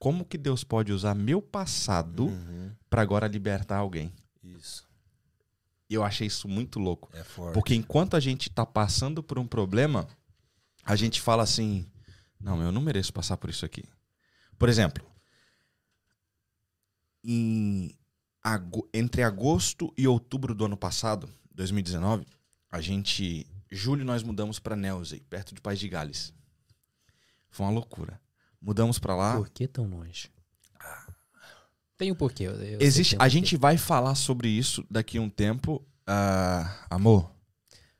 Como que Deus pode usar meu passado Uhum. para agora libertar alguém? E eu achei isso muito louco. É forte. Porque enquanto a gente tá passando por um problema, a gente fala assim: não, eu não mereço passar por isso aqui. Por exemplo, em entre agosto e outubro do ano passado, 2019, a gente. Julho nós mudamos para Nelsey, perto de Paz de Gales. Foi uma loucura. Mudamos para lá. Por que tão longe? Tem um porquê. Existe, um a porquê. gente vai falar sobre isso daqui a um tempo. Ah, amor,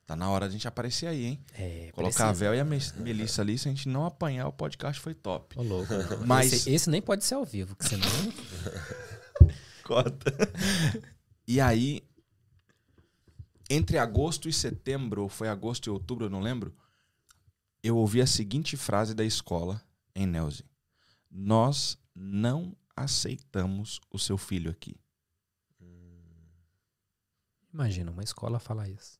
tá na hora de a gente aparecer aí, hein? É, Colocar a precisa. Vel e a Me- Melissa ali, se a gente não apanhar, o podcast foi top. Ô, louco. Mas- Esse, esse nem pode ser ao vivo, que senão. Cota. E aí, entre agosto e setembro, ou foi agosto e outubro, eu não lembro, eu ouvi a seguinte frase da escola em Nelze. Nós não aceitamos o seu filho aqui. Imagina, uma escola falar isso.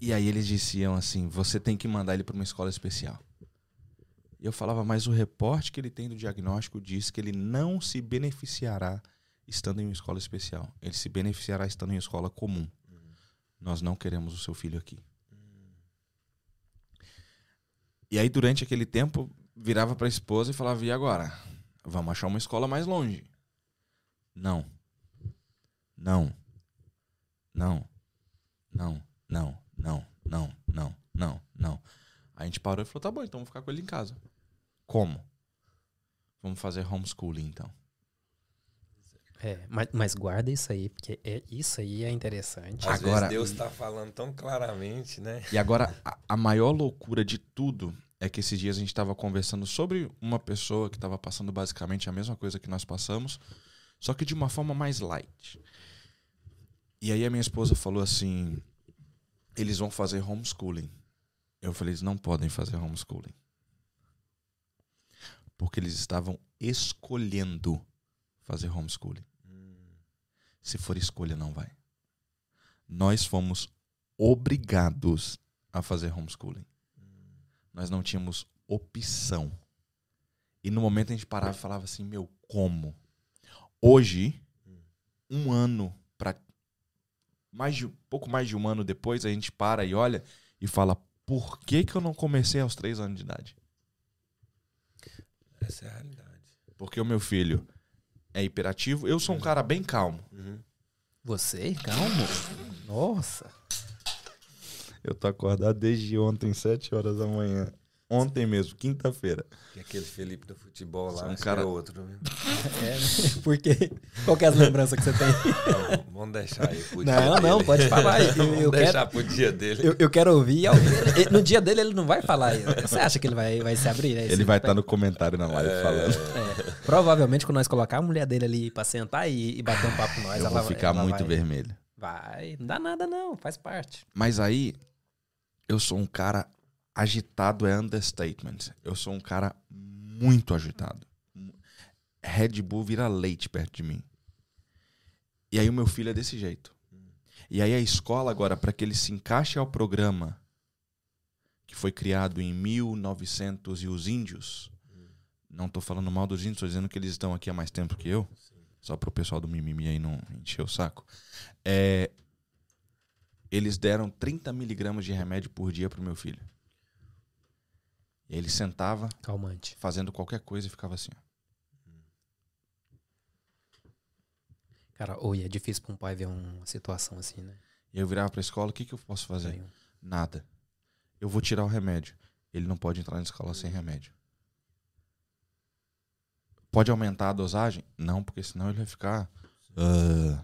E aí eles diziam assim: você tem que mandar ele para uma escola especial. E eu falava, mas o reporte que ele tem do diagnóstico diz que ele não se beneficiará estando em uma escola especial. Ele se beneficiará estando em uma escola comum. Nós não queremos o seu filho aqui. E aí, durante aquele tempo, virava para a esposa e falava: e agora? Vamos achar uma escola mais longe. Não. Não. Não. Não. Não. Não. Não. Não. Não. Não. Aí a gente parou e falou: tá bom, então vamos ficar com ele em casa. Como? Vamos fazer homeschooling então. É, mas, mas guarda isso aí, porque é, isso aí é interessante. Às Agora- vezes Deus está falando tão claramente, né? E agora, a, a maior loucura de tudo é que esses dias a gente estava conversando sobre uma pessoa que estava passando basicamente a mesma coisa que nós passamos, só que de uma forma mais light. E aí a minha esposa falou assim: eles vão fazer homeschooling. Eu falei: eles não podem fazer homeschooling. Porque eles estavam escolhendo fazer homeschooling. Se for escolha, não vai. Nós fomos obrigados a fazer homeschooling. Nós não tínhamos opção. E no momento a gente parava e falava assim: meu, como? Hoje, um ano para mais de pouco mais de um ano depois, a gente para e olha e fala: por que, que eu não comecei aos três anos de idade? Essa é a realidade. Porque o meu filho é hiperativo. Eu sou um cara bem calmo. Uhum. Você? Calmo? Nossa. Eu tô acordado desde ontem, 7 horas da manhã. Ontem mesmo, quinta-feira. E aquele Felipe do futebol lá, um um cara- cara outro. Viu? É, né? Porque. Qual que é as lembranças que você tem? Não, vamos deixar aí pro dia Não, não, pode falar. Eu, Vamos eu deixar quero, pro dia dele. eu, eu quero ouvir. ele- No dia dele ele não vai falar isso. Você acha que ele vai, vai se abrir? né? Ele vai estar no comentário na live falando. É, provavelmente quando nós colocar a mulher dele ali pra sentar e, e bater um papo com nós, Eu ela vou ficar ela muito vai, vermelho. Vai, não dá nada não, faz parte. Mas aí, eu sou um cara agitado é understatement. Eu sou um cara muito agitado. Red Bull vira leite perto de mim. E aí o meu filho é desse jeito. E aí a escola agora, para que ele se encaixe ao programa que foi criado em 1900 e os índios, não tô falando mal dos índios, tô dizendo que eles estão aqui há mais tempo que eu, só pro pessoal do mimimi aí não encher o saco. É, eles deram 30 miligramas de remédio por dia pro meu filho. Ele sentava Calmante. fazendo qualquer coisa e ficava assim. Cara, oi, é difícil pra um pai ver uma situação assim, né? E eu virava pra escola, o que, que eu posso fazer? Tenho. Nada. Eu vou tirar o remédio. Ele não pode entrar na escola sem remédio. Pode aumentar a dosagem? Não, porque senão ele vai ficar. "Ah".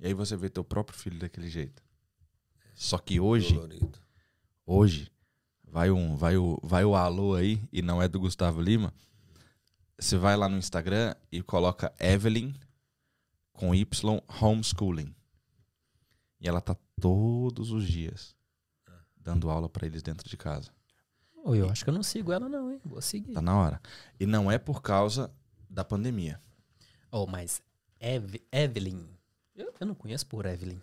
E aí você vê teu próprio filho daquele jeito. Só que hoje, Dolorido. hoje, vai um, vai o, vai o alô aí, e não é do Gustavo Lima. Você vai lá no Instagram e coloca Evelyn com Y homeschooling. E ela tá todos os dias dando aula pra eles dentro de casa. Eu acho que eu não sigo ela não, hein? Vou seguir. Tá na hora. E não é por causa da pandemia. Oh, mas Eve- Evelyn. Eu, eu não conheço por Evelyn.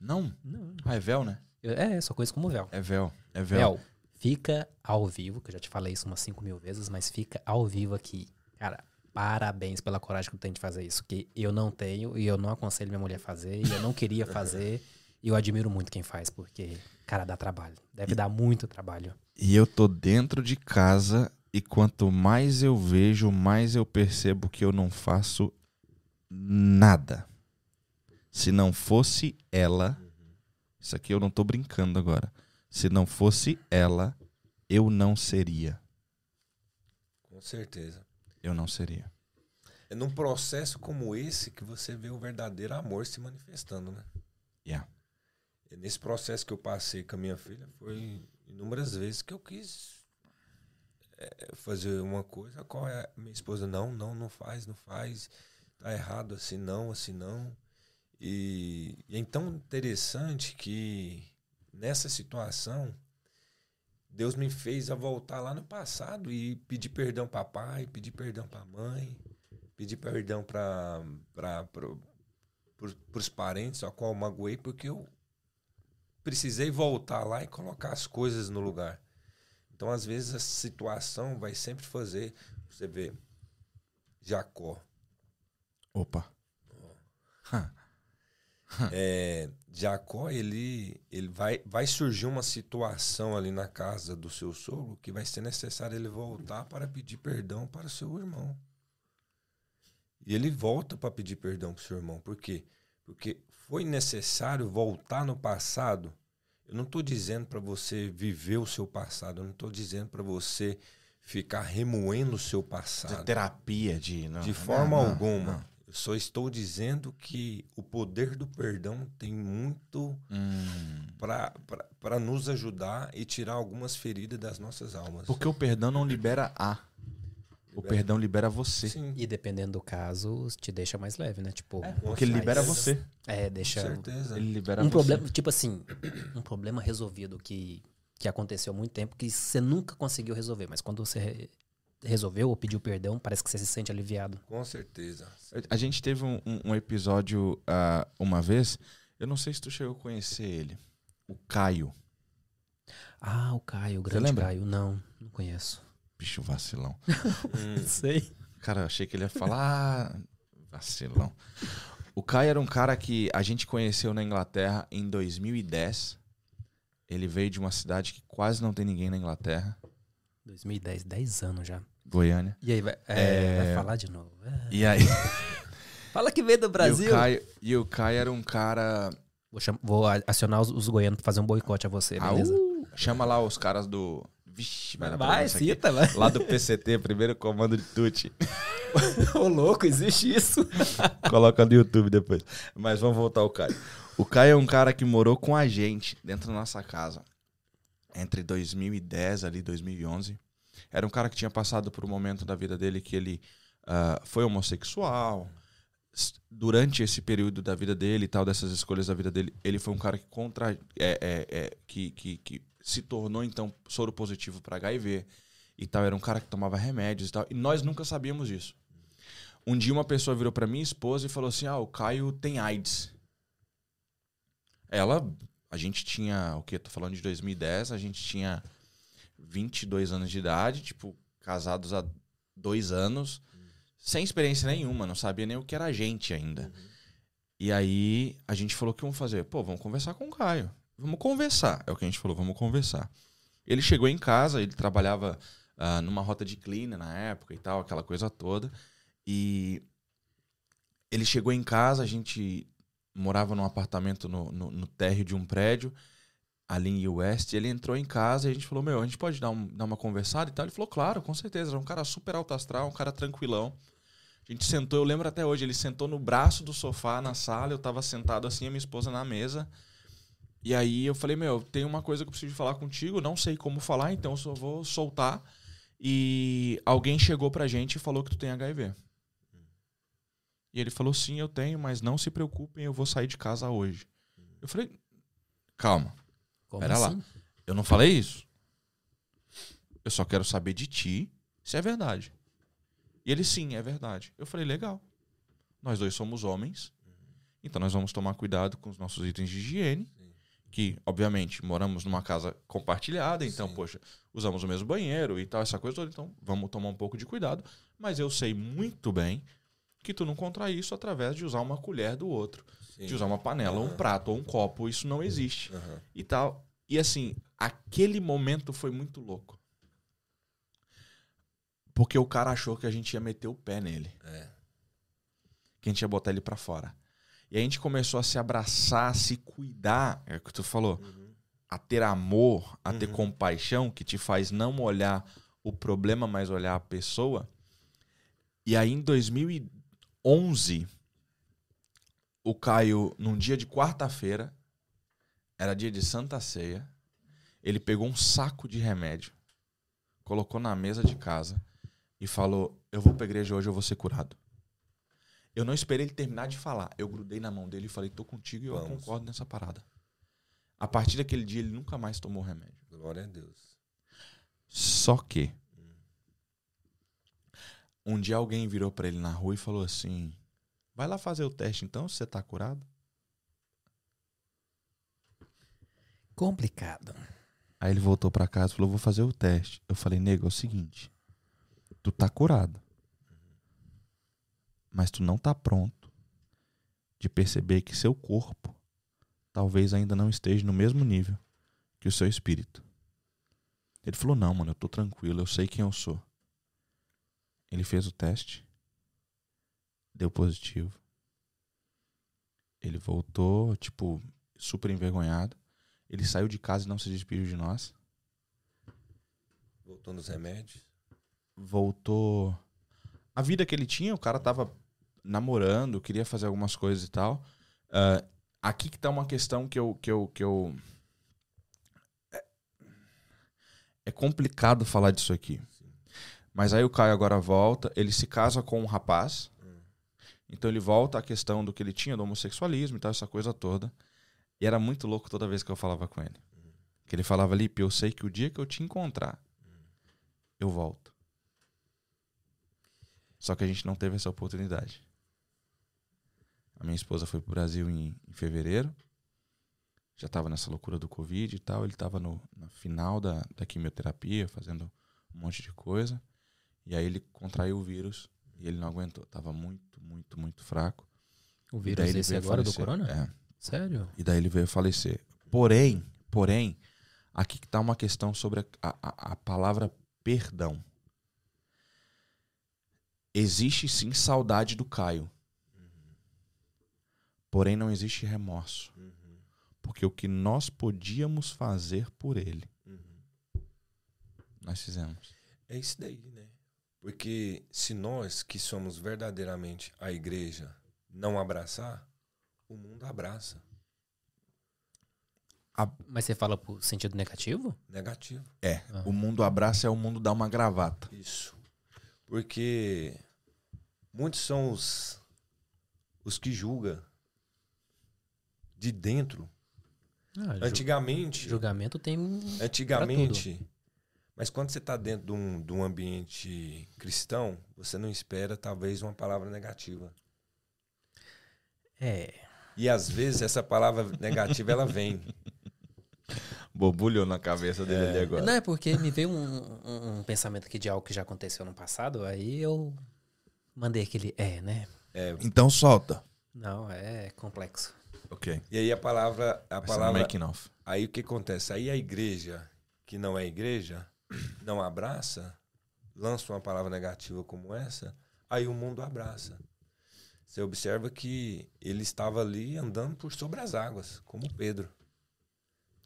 Não. Não. Ah, é véu, né? É, só conheço como Vel. É véu. É véu. Vel, fica ao vivo, que eu já te falei isso umas 5 mil vezes, mas fica ao vivo aqui. Cara, parabéns pela coragem que tu tem de fazer isso, que eu não tenho e eu não aconselho minha mulher a fazer e eu não queria fazer. E eu admiro muito quem faz, porque, cara, dá trabalho. Deve dar muito trabalho. E eu tô dentro de casa e quanto mais eu vejo, mais eu percebo que eu não faço nada. Se não fosse ela, isso aqui eu não tô brincando agora. Se não fosse ela, eu não seria. Com certeza. Eu não seria. É num processo como esse que você vê o verdadeiro amor se manifestando, né? Yeah. E nesse processo que eu passei com a minha filha, foi inúmeras vezes que eu quis é, fazer uma coisa, qual é minha esposa, não, não, não faz, não faz, tá errado, assim não, assim não. E, e é tão interessante que nessa situação, Deus me fez a voltar lá no passado e pedir perdão para pai, pedir perdão para mãe, pedir perdão para os parentes a qual eu magoei, porque eu precisei voltar lá e colocar as coisas no lugar. Então, às vezes, a situação vai sempre fazer. Você vê, Jacó. Opa. É, Jacó, ele, ele vai, vai surgir uma situação ali na casa do seu sogro que vai ser necessário ele voltar para pedir perdão para o seu irmão. E ele volta para pedir perdão para o seu irmão. Por quê? Porque foi necessário voltar no passado. Eu não estou dizendo para você viver o seu passado. Eu não estou dizendo para você ficar remoendo o seu De passado. terapia, de. Não, De não, forma não, alguma. Eu só estou dizendo que o poder do perdão tem muito Hum. para nos ajudar e tirar algumas feridas das nossas almas. Porque o perdão não libera a. O Libera. perdão libera você. Sim, E dependendo do caso, te deixa mais leve, né? Tipo, Porque ele libera você. é, com deixa certeza. Ele libera um você. problema, tipo assim, um problema resolvido que, que aconteceu há muito tempo que você nunca conseguiu resolver, mas quando você re- resolveu ou pediu perdão, parece que você se sente aliviado. Com certeza. A gente teve um, um- episódio ah, uma vez. Eu não sei se tu chegou a conhecer ele. O Caio. Ah, o Caio, o grande lembra? Caio. Não, não conheço. Bicho vacilão. Hum, Sei. Cara, eu achei que ele ia falar. ah, vacilão. O Caio era um cara que a gente conheceu na Inglaterra em 2010. Ele veio de uma cidade que quase não tem ninguém na Inglaterra, 2010, 10 anos já. Goiânia. E aí, vai, é, É. vai falar de novo. É. E aí. Fala que veio do E Brasil. o Caio, e o Caio era um cara. Vou, cham- vou acionar os, os goianos pra fazer um boicote a você, beleza? Au! chama lá os caras do. Vixe, vai, vai, isso aqui. cita, vai. Lá do PCT, primeiro comando de Tuti. Ô, louco, existe isso. Coloca no YouTube depois. Mas vamos voltar ao Caio. O Caio é um cara que morou com a gente dentro da nossa casa. Entre 2010 ali, 2011. Era um cara que tinha passado por um momento da vida dele que ele ah, foi homossexual. Durante esse período da vida dele e tal, dessas escolhas da vida dele, ele foi um cara que contra. é, é, é, que, que, que se tornou então soro positivo para HIV e tal, era um cara que tomava remédios e tal, e nós nunca sabíamos disso. Um dia uma pessoa virou para minha esposa e falou assim: "Ah, o Caio tem AIDS". Ela, a gente tinha, o que? Tô falando de 2010, a gente tinha 22 anos de idade, tipo, casados há dois anos, sem experiência nenhuma, não sabia nem o que era gente ainda. E aí a gente falou: o que vamos fazer? Pô, vamos conversar com o Caio. Vamos conversar. É o que a gente falou, vamos conversar. Ele chegou em casa, ele trabalhava ah, numa rota de cleaner na época e tal, aquela coisa toda. E ele chegou em casa, a gente morava num apartamento no, no, no térreo de um prédio, ali em West. Ele entrou em casa e a gente falou: Meu, a gente pode dar, um- dar uma conversada e tal? Ele falou: Claro, com certeza. Era um cara super alto astral, um cara tranquilão. A gente sentou, eu lembro até hoje, ele sentou no braço do sofá na sala, eu tava sentado assim, a minha esposa na mesa. E aí eu falei, meu, tem uma coisa que eu preciso falar contigo, não sei como falar, então eu só vou soltar. E alguém chegou pra gente e falou que tu tem HIV. E ele falou, sim, eu tenho, mas não se preocupem, eu vou sair de casa hoje. Eu falei, calma, Como Pera lá. assim? eu não falei isso. Eu só quero saber de ti se é verdade. E ele, sim, é verdade. Eu falei, legal. Nós dois somos homens, então nós vamos tomar cuidado com os nossos itens de higiene. Que, obviamente, moramos numa casa compartilhada, então, Sim. poxa, usamos o mesmo banheiro e tal, essa coisa toda, então vamos tomar um pouco de cuidado. Mas eu sei muito bem que tu não contrai isso através de usar uma colher do outro, Sim. de usar uma panela, um Aham. prato ou um copo. Isso não existe Aham. e tal. E assim, aquele momento foi muito louco. Porque o cara achou que a gente ia meter o pé nele, É. que a gente ia botar ele pra fora. E a gente começou a se abraçar, a se cuidar, é o que tu falou, Uhum. a ter amor, a ter Uhum. compaixão, que te faz não olhar o problema, mas olhar a pessoa. E aí em 2011, o Caio, num dia de quarta-feira, era dia de Santa Ceia, ele pegou um saco de remédio, colocou na mesa de casa e falou: Eu vou pra igreja hoje, eu vou ser curado. Eu não esperei ele terminar de falar. Eu grudei na mão dele e falei: Tô contigo e eu Vamos. concordo nessa parada. A partir daquele dia, ele nunca mais tomou remédio. Glória a Deus. Só que. Um dia alguém virou pra ele na rua e falou assim: Vai lá fazer o teste então, se você tá curado. Complicado. Aí ele voltou pra casa e falou: Vou fazer o teste. Eu falei: Nego, é o seguinte. Tu tá curado. Mas tu não tá pronto de perceber que seu corpo talvez ainda não esteja no mesmo nível que o seu espírito. Ele falou: Não, mano, eu tô tranquilo, eu sei quem eu sou. Ele fez o teste, deu positivo. Ele voltou, tipo, super envergonhado. Ele saiu de casa e não se despediu de nós. Voltou nos remédios. Voltou. A vida que ele tinha, o cara tava namorando, queria fazer algumas coisas e tal. Ah, aqui que tá uma questão que eu. Que eu, que eu... É- É complicado falar disso aqui. Mas aí o Caio agora volta, ele se casa com um rapaz. Então ele volta à questão do que ele tinha, do homossexualismo e tal, essa coisa toda. E era muito louco toda vez que eu falava com ele. Que ele falava, Lipe, eu sei que o dia que eu te encontrar, eu volto. Só que a gente não teve essa oportunidade. A minha esposa foi pro Brasil em, em fevereiro. Já estava nessa loucura do Covid e tal. Ele estava no na final da, da quimioterapia, fazendo um monte de coisa. E aí ele contraiu o vírus e ele não aguentou. Tava muito, muito, muito fraco. O E vírus daí ele esse agora do falecer. corona? É. Sério? E daí ele veio falecer. Porém, porém, aqui que tá uma questão sobre a, a, a palavra perdão. Existe sim saudade do Caio. Porém, não existe remorso. Porque o que nós podíamos fazer por ele, nós fizemos. É isso daí, né? Porque se nós que somos verdadeiramente a igreja não abraçar, o mundo abraça. Mas você fala por sentido negativo? Negativo. É, Ah. o mundo abraça é o mundo dá uma gravata. Isso. Porque muitos são os, os que julgam de dentro, Ah, Antigamente, julgamento tem. antigamente, mas quando você está dentro de um, de um ambiente cristão, você não espera talvez uma palavra negativa. É. E às vezes essa palavra negativa ela vem. Bobulhou na cabeça dele ali agora. Não, é porque me veio um, um- um pensamento aqui de algo que já aconteceu no passado, aí eu mandei aquele é, né? É, Então solta. Não, é complexo. Ok. e aí a palavra, a Vai um palavra, making off. aí o que acontece? Aí a igreja que não é igreja não abraça, lança uma palavra negativa como essa, aí o mundo abraça. Você observa que ele estava ali andando por sobre as águas, como Pedro.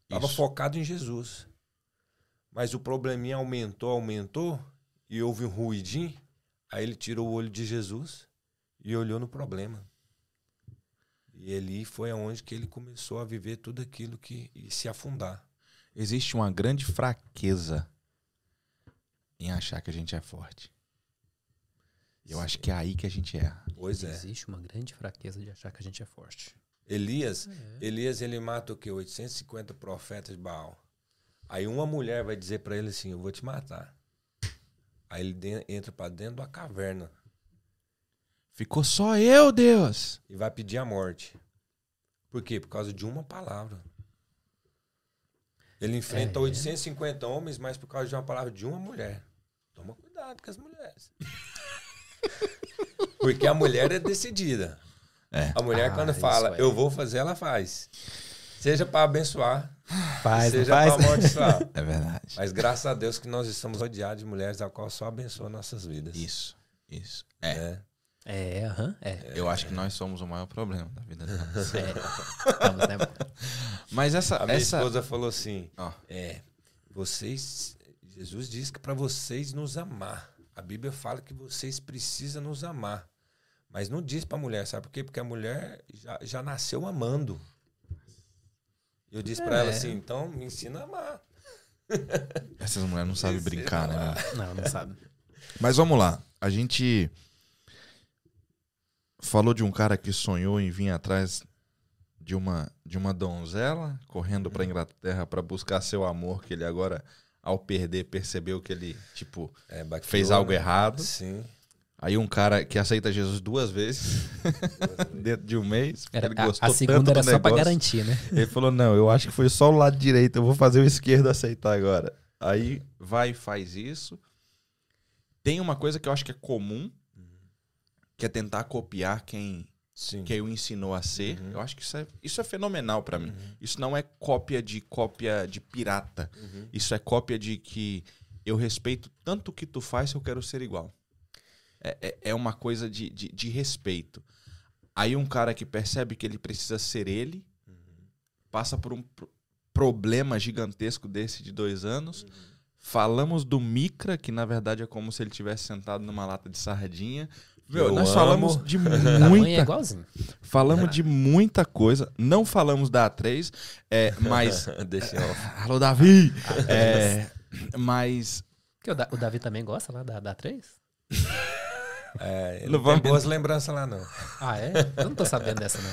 Estava focado em Jesus. Mas o probleminha aumentou, aumentou, e houve um ruidinho. Aí ele tirou o olho de Jesus e olhou no problema. E ali foi aonde que ele começou a viver tudo aquilo que e se afundar. Existe uma grande fraqueza em achar que a gente é forte. Eu acho que é aí que a gente erra. Pois é. Existe uma grande fraqueza de achar que a gente é forte. Elias, Elias ele mata o quê? 850 profetas de Baal. Aí uma mulher vai dizer para ele assim: "Eu vou te matar". Aí ele entra para dentro da caverna Ficou só eu, Deus. e vai pedir a morte. Por quê? Por causa de uma palavra. Ele enfrenta É. 850 homens, mas por causa de uma palavra de uma mulher. Toma cuidado com as mulheres. Porque a mulher é decidida. É. A mulher, Ah, quando fala, é. eu vou fazer, ela faz. Seja para abençoar, Faz, seja para amaldiçoar. É verdade. Mas graças a Deus que nós estamos rodeados de mulheres a qual só abençoa nossas vidas. Isso. Isso. É. É, aham, é. Eu acho que nós somos o maior problema da vida dela. É. Estamos, né? Mas essa. A minha essa... esposa falou assim: Ó, É, vocês. Jesus diz que para vocês nos amar. A Bíblia fala que vocês precisam nos amar. Mas não diz para a mulher, sabe por quê? Porque a mulher já, já nasceu amando. Eu disse para É. ela assim: então me ensina a amar. essas mulheres não sabem brincar, né? Não, não sabe. Mas vamos lá. A gente falou de um cara que sonhou em vir atrás de uma de uma donzela correndo pra Inglaterra pra buscar seu amor, que ele agora ao perder percebeu que ele tipo É, baqueou, fez algo né? errado. Sim. Aí um cara que aceita Jesus duas vezes dentro de um mês, porque Era, ele a, gostou a segunda tanto era do só pra negócio. garantir, né? Ele falou: "Não, eu acho que foi só o lado direito, eu vou fazer o esquerdo aceitar agora". Aí vai e faz isso. Tem uma coisa que eu acho que é comum, que é tentar copiar quem Sim. quem o ensinou a ser. Uhum. Eu acho que isso é, isso é fenomenal pra mim. Uhum. Isso não é cópia de cópia de pirata. Uhum. Isso é cópia de que eu respeito tanto o que tu faz eu quero ser igual. É, é, é uma coisa de, de, de respeito. Aí um cara que percebe que ele precisa ser ele, passa por um pro- problema gigantesco desse de dois anos. Falamos do Micra, que na verdade é como se ele tivesse sentado numa lata de sardinha. Meu, Eu nós amo. falamos de é muita. Falamos de muita coisa. Não falamos da A3, é, mas. Deixa eu. Alô, Davi! É, mas. Que o, Da- o Davi também gosta lá da, da 3? É, ele Não tem boas lembranças lá, não. Ah, é? Eu não tô sabendo dessa, não.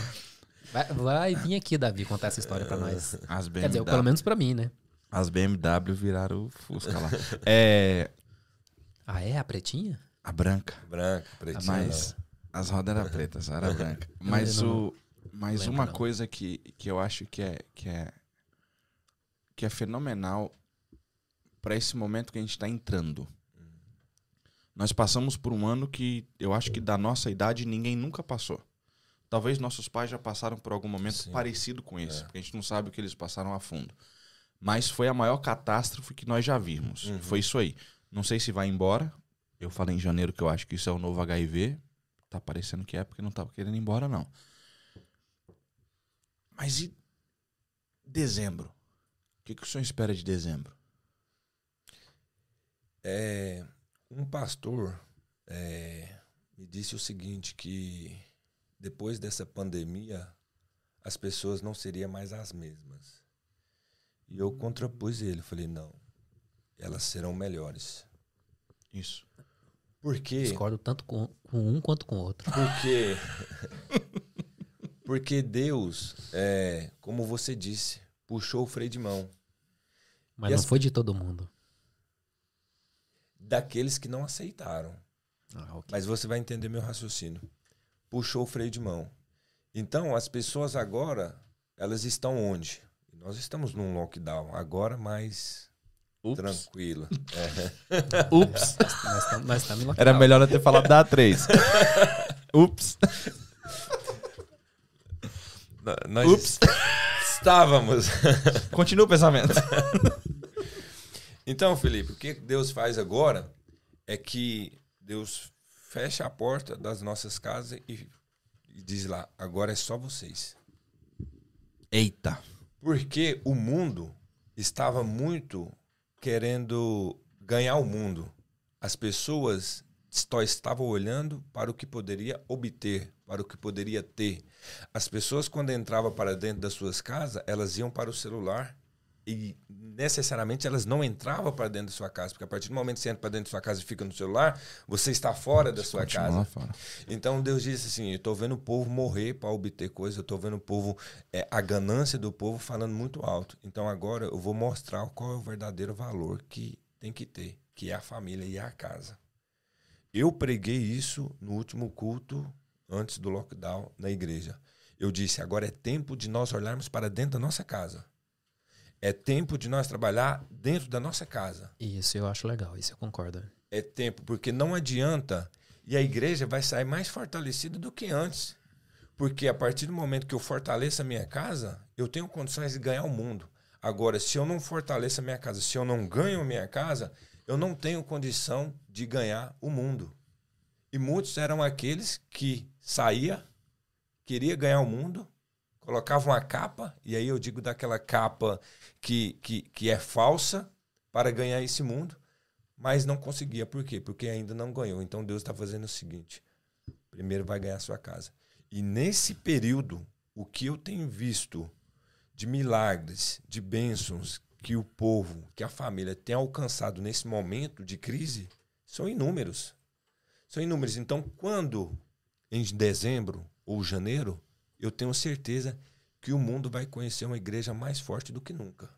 Vai, vai vir aqui, Davi, contar essa história pra nós. As Quer dizer, BMW, pelo menos pra mim, né? as BMW viraram o Fusca lá. É. Ah, é? A pretinha? A branca. Branca, pretinha. Mas as rodas eram pretas, era branca. Mas, o, mas uma coisa que, que eu acho que é, que é, que é fenomenal para esse momento que a gente está entrando. Nós passamos por um ano que eu acho que da nossa idade ninguém nunca passou. Talvez nossos pais já passaram por algum momento Sim. parecido com esse, É. porque a gente não sabe o que eles passaram a fundo. Mas foi a maior catástrofe que nós já vimos. Uhum. Foi isso aí. Não sei se vai embora. Eu falei em janeiro que eu acho que isso é o novo HIV. Tá parecendo que é porque não tava querendo ir embora, não. Mas e dezembro? O que, que o senhor espera de dezembro? É, um pastor é, me disse o seguinte, que depois dessa pandemia, as pessoas não seriam mais as mesmas. E eu contrapus ele, falei, não, elas serão melhores. Isso. Por quê? Discordo tanto com, com um quanto com o outro. Porque, porque Deus, é, como você disse, puxou o freio de mão. Mas E não as- foi de todo mundo. Daqueles que não aceitaram. Ah, ok. Mas você vai entender meu raciocínio. Puxou o freio de mão. Então, as pessoas agora, elas estão onde? Nós estamos num lockdown agora mais Ups. tranquilo. Ups. Nós estamos nós lockdown. Era melhor eu ter falado da A3. Ups. É. Nós Ups. estávamos. Continua o pensamento. Então, Felipe, o que Deus faz agora é que Deus fecha a porta das nossas casas e, e diz lá: agora é só vocês. Eita. Porque o mundo estava muito querendo ganhar o mundo. As pessoas só estavam olhando para o que poderia obter, para o que poderia ter. As pessoas, quando entravam para dentro das suas casas, elas iam para o celular e necessariamente elas não entravam para dentro da sua casa, porque a partir do momento que você entra para dentro da sua casa e fica no celular, você está fora da sua casa. fora. Então Deus disse assim: Eu estou vendo o povo morrer para obter coisas, eu estou vendo o povo, é, a ganância do povo falando muito alto. Então agora eu vou mostrar qual é o verdadeiro valor que tem que ter, que é a família e a casa. Eu preguei isso no último culto, antes do lockdown, na igreja. Eu disse: agora é tempo de nós olharmos para dentro da nossa casa. É tempo de nós trabalhar dentro da nossa casa Isso eu acho legal, isso eu concordo. é tempo, porque não adianta e a igreja vai sair mais fortalecida do que antes. Porque a partir do momento que eu fortaleço a minha casa, eu tenho condições de ganhar o mundo. Agora, se eu não fortaleço a minha casa, se eu não ganho a minha casa, eu não tenho condição de ganhar o mundo. E muitos eram aqueles que saía, queria ganhar o mundo, colocavam uma capa, e aí eu digo daquela capa que, que, que é falsa para ganhar esse mundo mas não conseguia. Por quê? Porque ainda não ganhou. Então Deus está fazendo o seguinte: primeiro vai ganhar a sua casa. E nesse período, o que eu tenho visto de milagres, de bênçãos que o povo, que a família tem alcançado nesse momento de crise, são inúmeros. São inúmeros. Então, quando em dezembro ou janeiro, eu tenho certeza que o mundo vai conhecer uma igreja mais forte do que nunca.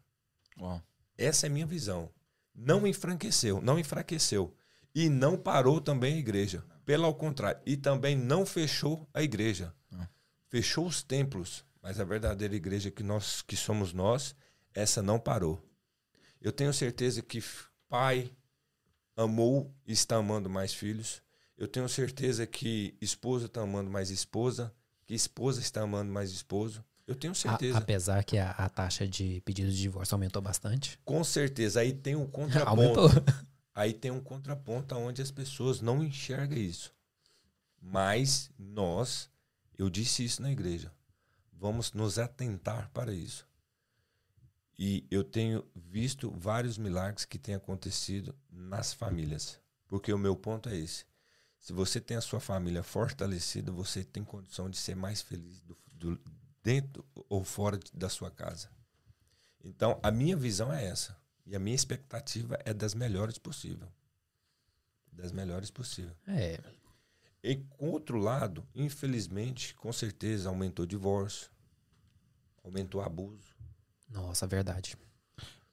Uau. Essa é a minha visão. Não enfraqueceu, não enfraqueceu. E não parou também a igreja. Pelo contrário. E também não fechou a igreja. Ah. Fechou os templos. Mas a verdadeira igreja que nós que somos nós, essa não parou. Eu tenho certeza que pai amou e está amando mais filhos. Eu tenho certeza que esposa está amando mais esposa, que esposa está amando mais esposo. Eu tenho A- certeza. apesar que a, a taxa de pedidos de divórcio aumentou bastante. Com certeza. Aí tem um contraponto. Aumentou. Aí tem um contraponto onde as pessoas não enxergam isso. Mas nós, eu disse isso na igreja, vamos nos atentar para isso. E eu tenho visto vários milagres que têm acontecido nas famílias. Porque o meu ponto é esse. Se você tem a sua família fortalecida, você tem condição de ser mais feliz do, do- dentro ou fora da sua casa. Então, a minha visão é essa. E a minha expectativa é das melhores possível. Das melhores possível. É, E com outro lado, infelizmente, com certeza aumentou o divórcio, aumentou o abuso. nossa, verdade.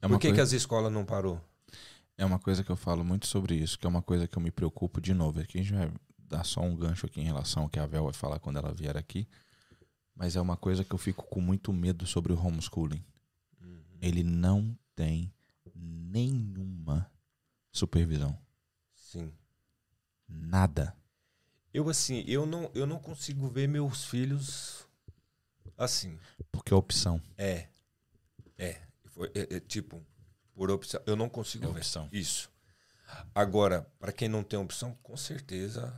É Por que, coisa, que as escolas não parou? É uma coisa que eu falo muito sobre isso, que é uma coisa que eu me preocupo de novo. Aqui a gente vai dar só um gancho aqui em relação ao que a Vel vai falar quando ela vier aqui. Mas é uma coisa que eu fico com muito medo sobre o homeschooling. Ele não tem nenhuma supervisão. Sim. Nada. Eu assim, eu não, eu não consigo ver meus filhos assim. Porque é opção. É. É. É, é, tipo, por opção. Eu não consigo É ver. opção. Isso. Agora, para quem não tem opção, com certeza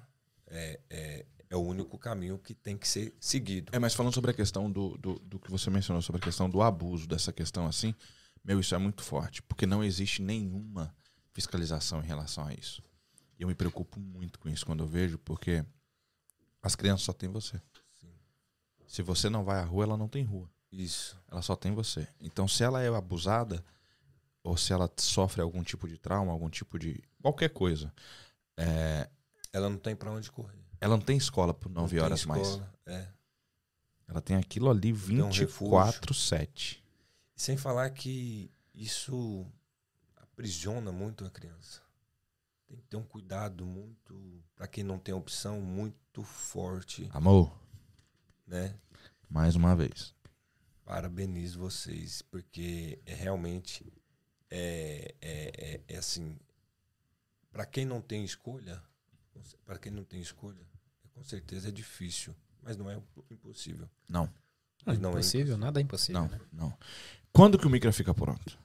é, é, é o único caminho que tem que ser seguido. É, mas falando sobre a questão do, do, do que você mencionou, sobre a questão do abuso, dessa questão assim, meu, isso é muito forte. Porque não existe nenhuma fiscalização em relação a isso. E eu me preocupo muito com isso quando eu vejo, porque as crianças só têm você. Sim. Se você não vai à rua, ela não tem rua. Isso. Ela só tem você. Então, se ela é abusada, ou se ela sofre algum tipo de trauma, algum tipo de. qualquer coisa, é, Ela não tem para onde correr. ela não tem escola por Não 9 tem horas mais. escola, É. Ela tem aquilo ali tem um 24-7. Sem falar que isso aprisiona muito a criança. Tem que ter um cuidado muito, para quem não tem opção, muito forte, Amor, né? mais uma vez. Parabenizo vocês, porque é realmente é, é, é, é assim, para quem não tem escolha, para quem não tem escolha, com certeza é difícil, mas não é impossível. Não, Mas não é impossível, nada é impossível. não, né? não. Quando que o micro fica pronto?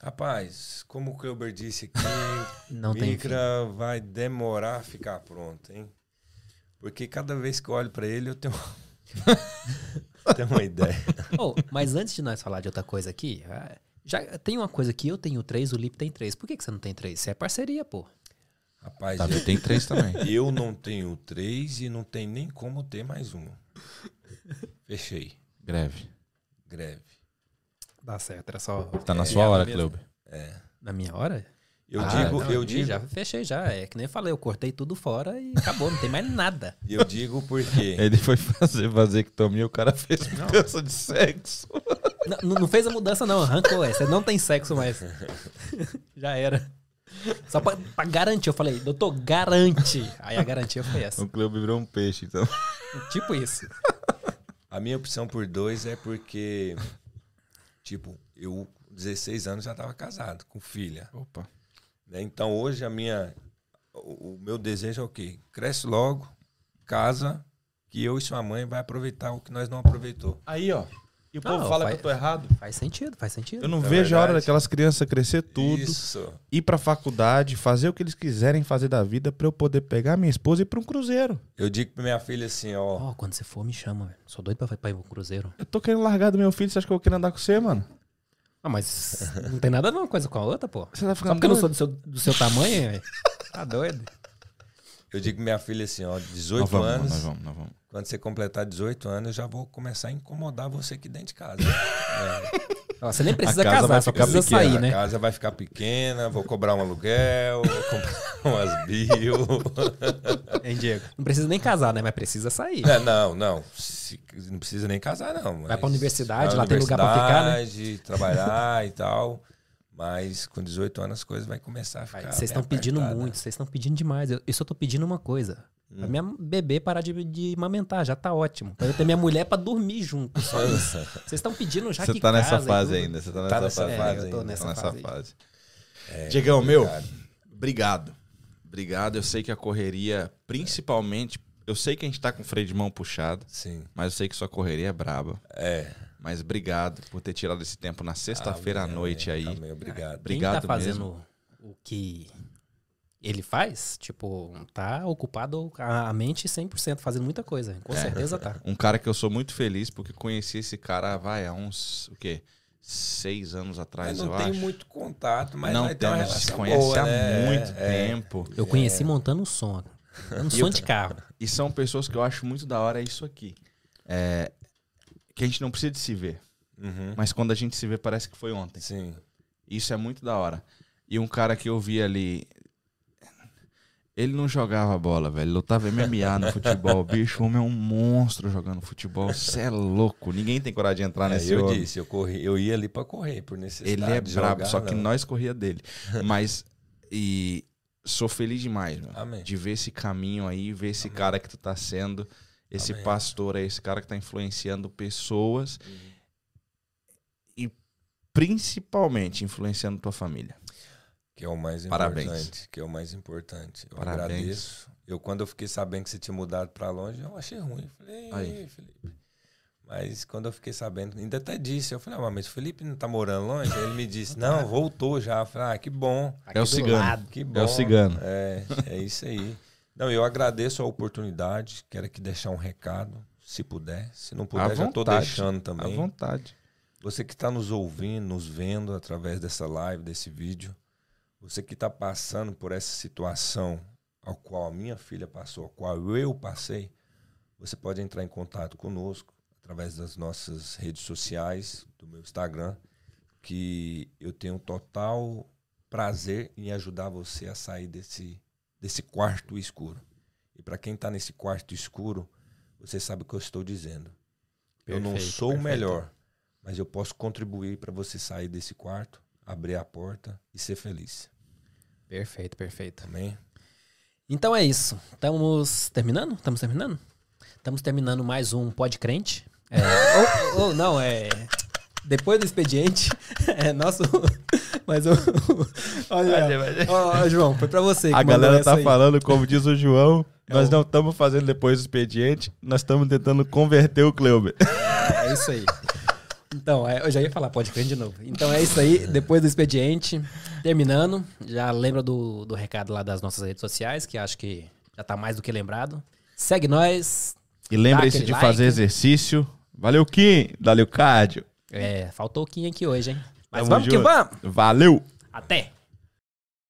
Rapaz, como o Cleuber disse aqui, Não tem fim. Micra vai demorar a ficar pronto, hein? Porque cada vez que eu olho pra ele, eu tenho, tenho uma ideia. Oh, mas antes de nós falar de outra coisa aqui, ah, já tem uma coisa que eu tenho três, o Lipe tem três. Por que, que você não tem três? Você é parceria, pô. Rapaz, Davi eu, tem três também. eu não tenho três e não tem nem como ter mais um. Fechei. Greve. Greve. Dá certo, era só. Tá na É, sua hora, mesmo. Cleuber. Na minha hora? Eu Ah, digo, não, eu digo, Já fechei já. É que nem eu falei, eu cortei tudo fora e acabou, não tem mais nada. eu digo porque Ele foi fazer vasectomia, o cara fez mudança de sexo. Não, não- fez a mudança, não. Arrancou. Você não tem sexo mais. Já era. Só pra, pra garantir. Eu falei, doutor, garante. Aí a garantia foi essa. O Cleuber virou um peixe, então. Tipo isso. a minha opção por dois é porque, tipo, eu, com 16 anos, já tava casado, com filha. Opa. né? Então hoje a minha o, o meu desejo é o quê? Cresce logo, casa, que eu e sua mãe vai aproveitar o que nós não aproveitou. Aí, ó. E o Não, povo fala vai- que eu tô errado. Faz sentido, faz sentido. Eu não É vejo a hora verdade. daquelas crianças crescer tudo, Isso. ir pra faculdade, fazer o que eles quiserem fazer da vida pra eu poder pegar minha esposa e ir pra um cruzeiro. Eu digo pra minha filha assim, ó, Ó, quando você for, me chama, velho. Sou doido pra, pra ir pro cruzeiro. Eu tô querendo largar do meu filho, você acha que eu vou querer andar com você, mano? Ah, mas não tem nada a ver uma coisa com a outra, pô. Você tá Só ficando porque eu não sou doido? do seu, do seu tamanho, velho. Tá doido? Eu digo pra minha filha assim, ó, 18 Nós vamos, anos, nós vamos, nós vamos. quando você completar 18 anos, eu já vou começar a incomodar você aqui dentro de casa. Ó, você nem precisa A casa casar, vai só precisa pequena, sair, A né? casa vai ficar pequena, vou cobrar um aluguel, vou comprar umas bio. Hein, Diego? Não precisa nem casar, né? Mas precisa sair. É, não, não. Se- não precisa nem casar, não. Vai pra universidade, vai lá tem lugar pra ficar, né? trabalhar e tal. Mas com 18 anos as coisas vai começar a ficar. Vocês estão pedindo apertada. muito, vocês estão pedindo demais. Eu, eu só tô pedindo uma coisa. Pra minha bebê parar de, de amamentar, já tá ótimo. Pra eu ter minha mulher pra dormir junto. Só isso. Vocês estão pedindo já Você que tá nessa casa fase ainda, você tá nessa Tá nessa fase. fase É, eu tô ainda, nessa Tá nessa fase. fase. É, Diegão, meu, obrigado. obrigado. Obrigado. Eu sei que a correria, principalmente, eu sei que a gente tá com o freio de mão puxado, Sim. mas eu sei que sua correria é braba. É. Mas obrigado por ter tirado esse tempo na sexta-feira à Amém, noite aí. Amém, obrigado. Quem Obrigado tá fazendo mesmo. o que ele faz, tipo, tá ocupado a mente 100%, fazendo muita coisa. Com certeza tá. Um cara que eu sou muito feliz porque conheci esse cara, vai, há uns, o quê? Seis anos atrás, Mas não eu tem acho. muito contato, mas não tem, a gente se conhece boa, há né? muito É. tempo. Eu conheci montando som. Um som de carro. E são pessoas que eu acho muito da hora, é isso aqui. É, que a gente não precisa de se ver. Uhum. Mas quando a gente se vê, parece que foi ontem. Sim. Isso é muito da hora. E um cara que eu vi ali. Ele não jogava bola, velho. Ele lutava MMA no futebol. Bicho, o homem é um monstro jogando futebol. Você é louco. Ninguém tem coragem de entrar É, nesse eu homem. disse, eu, corri, eu ia ali pra correr, por necessidade. Ele é brabo, só que não. nós corria dele. Mas. E sou feliz demais, mano. Amém. De ver esse caminho aí, ver esse cara que tu tá sendo, esse Amém. pastor aí, esse cara que tá influenciando pessoas Uhum. e principalmente influenciando tua família. Que é o mais Parabéns. importante. Que é o mais importante. Eu Parabéns. agradeço. Eu, quando eu fiquei sabendo que você tinha mudado pra longe, eu achei ruim. Eu Falei, Aí. "Ei, Felipe. Mas quando eu fiquei sabendo, ainda até disse, eu falei, ah, mas o Felipe não tá morando longe? Aí ele me disse, não, voltou já. Eu falei, ah, que bom. Aqui É o cigano. lado. Que bom. É o cigano. É, é isso aí. Não, eu agradeço a oportunidade. Quero aqui deixar um recado, se puder. Se não À puder, já tô vontade. deixando À também. vontade. Você que está nos ouvindo, nos vendo através dessa live, desse vídeo, você que está passando por essa situação ao qual a minha filha passou, ao qual eu passei, você pode entrar em contato conosco através das nossas redes sociais, do meu Instagram, que eu tenho total prazer em ajudar você a sair desse, desse quarto escuro. E para quem está nesse quarto escuro, você sabe o que eu estou dizendo. eu não Perfeito, sou o perfeito. melhor, mas eu posso contribuir para você sair desse quarto, abrir a porta e ser feliz. Perfeito, perfeito. Amém? Então é isso. Estamos terminando? Estamos terminando? Estamos terminando mais um Pod Crente. É, ou, ou não, é. Depois do expediente. É nosso. Mas o. Olha, ó, ó, João, foi pra você. que A galera tá aí. falando, como diz o João, nós o- não estamos fazendo depois do expediente, nós estamos tentando converter o Cleuber. É isso aí. Então, é, eu já ia falar, pode crer de novo. Então é isso aí, depois do expediente, terminando. Já lembra do, do recado lá das nossas redes sociais, que acho que já tá mais do que lembrado. Segue nós. E lembre-se de like. fazer exercício. Valeu, Kim. Valeu, Cádio. É, faltou o Kim aqui hoje, hein? Mas Tamo vamos que junto. vamos! Valeu! Até!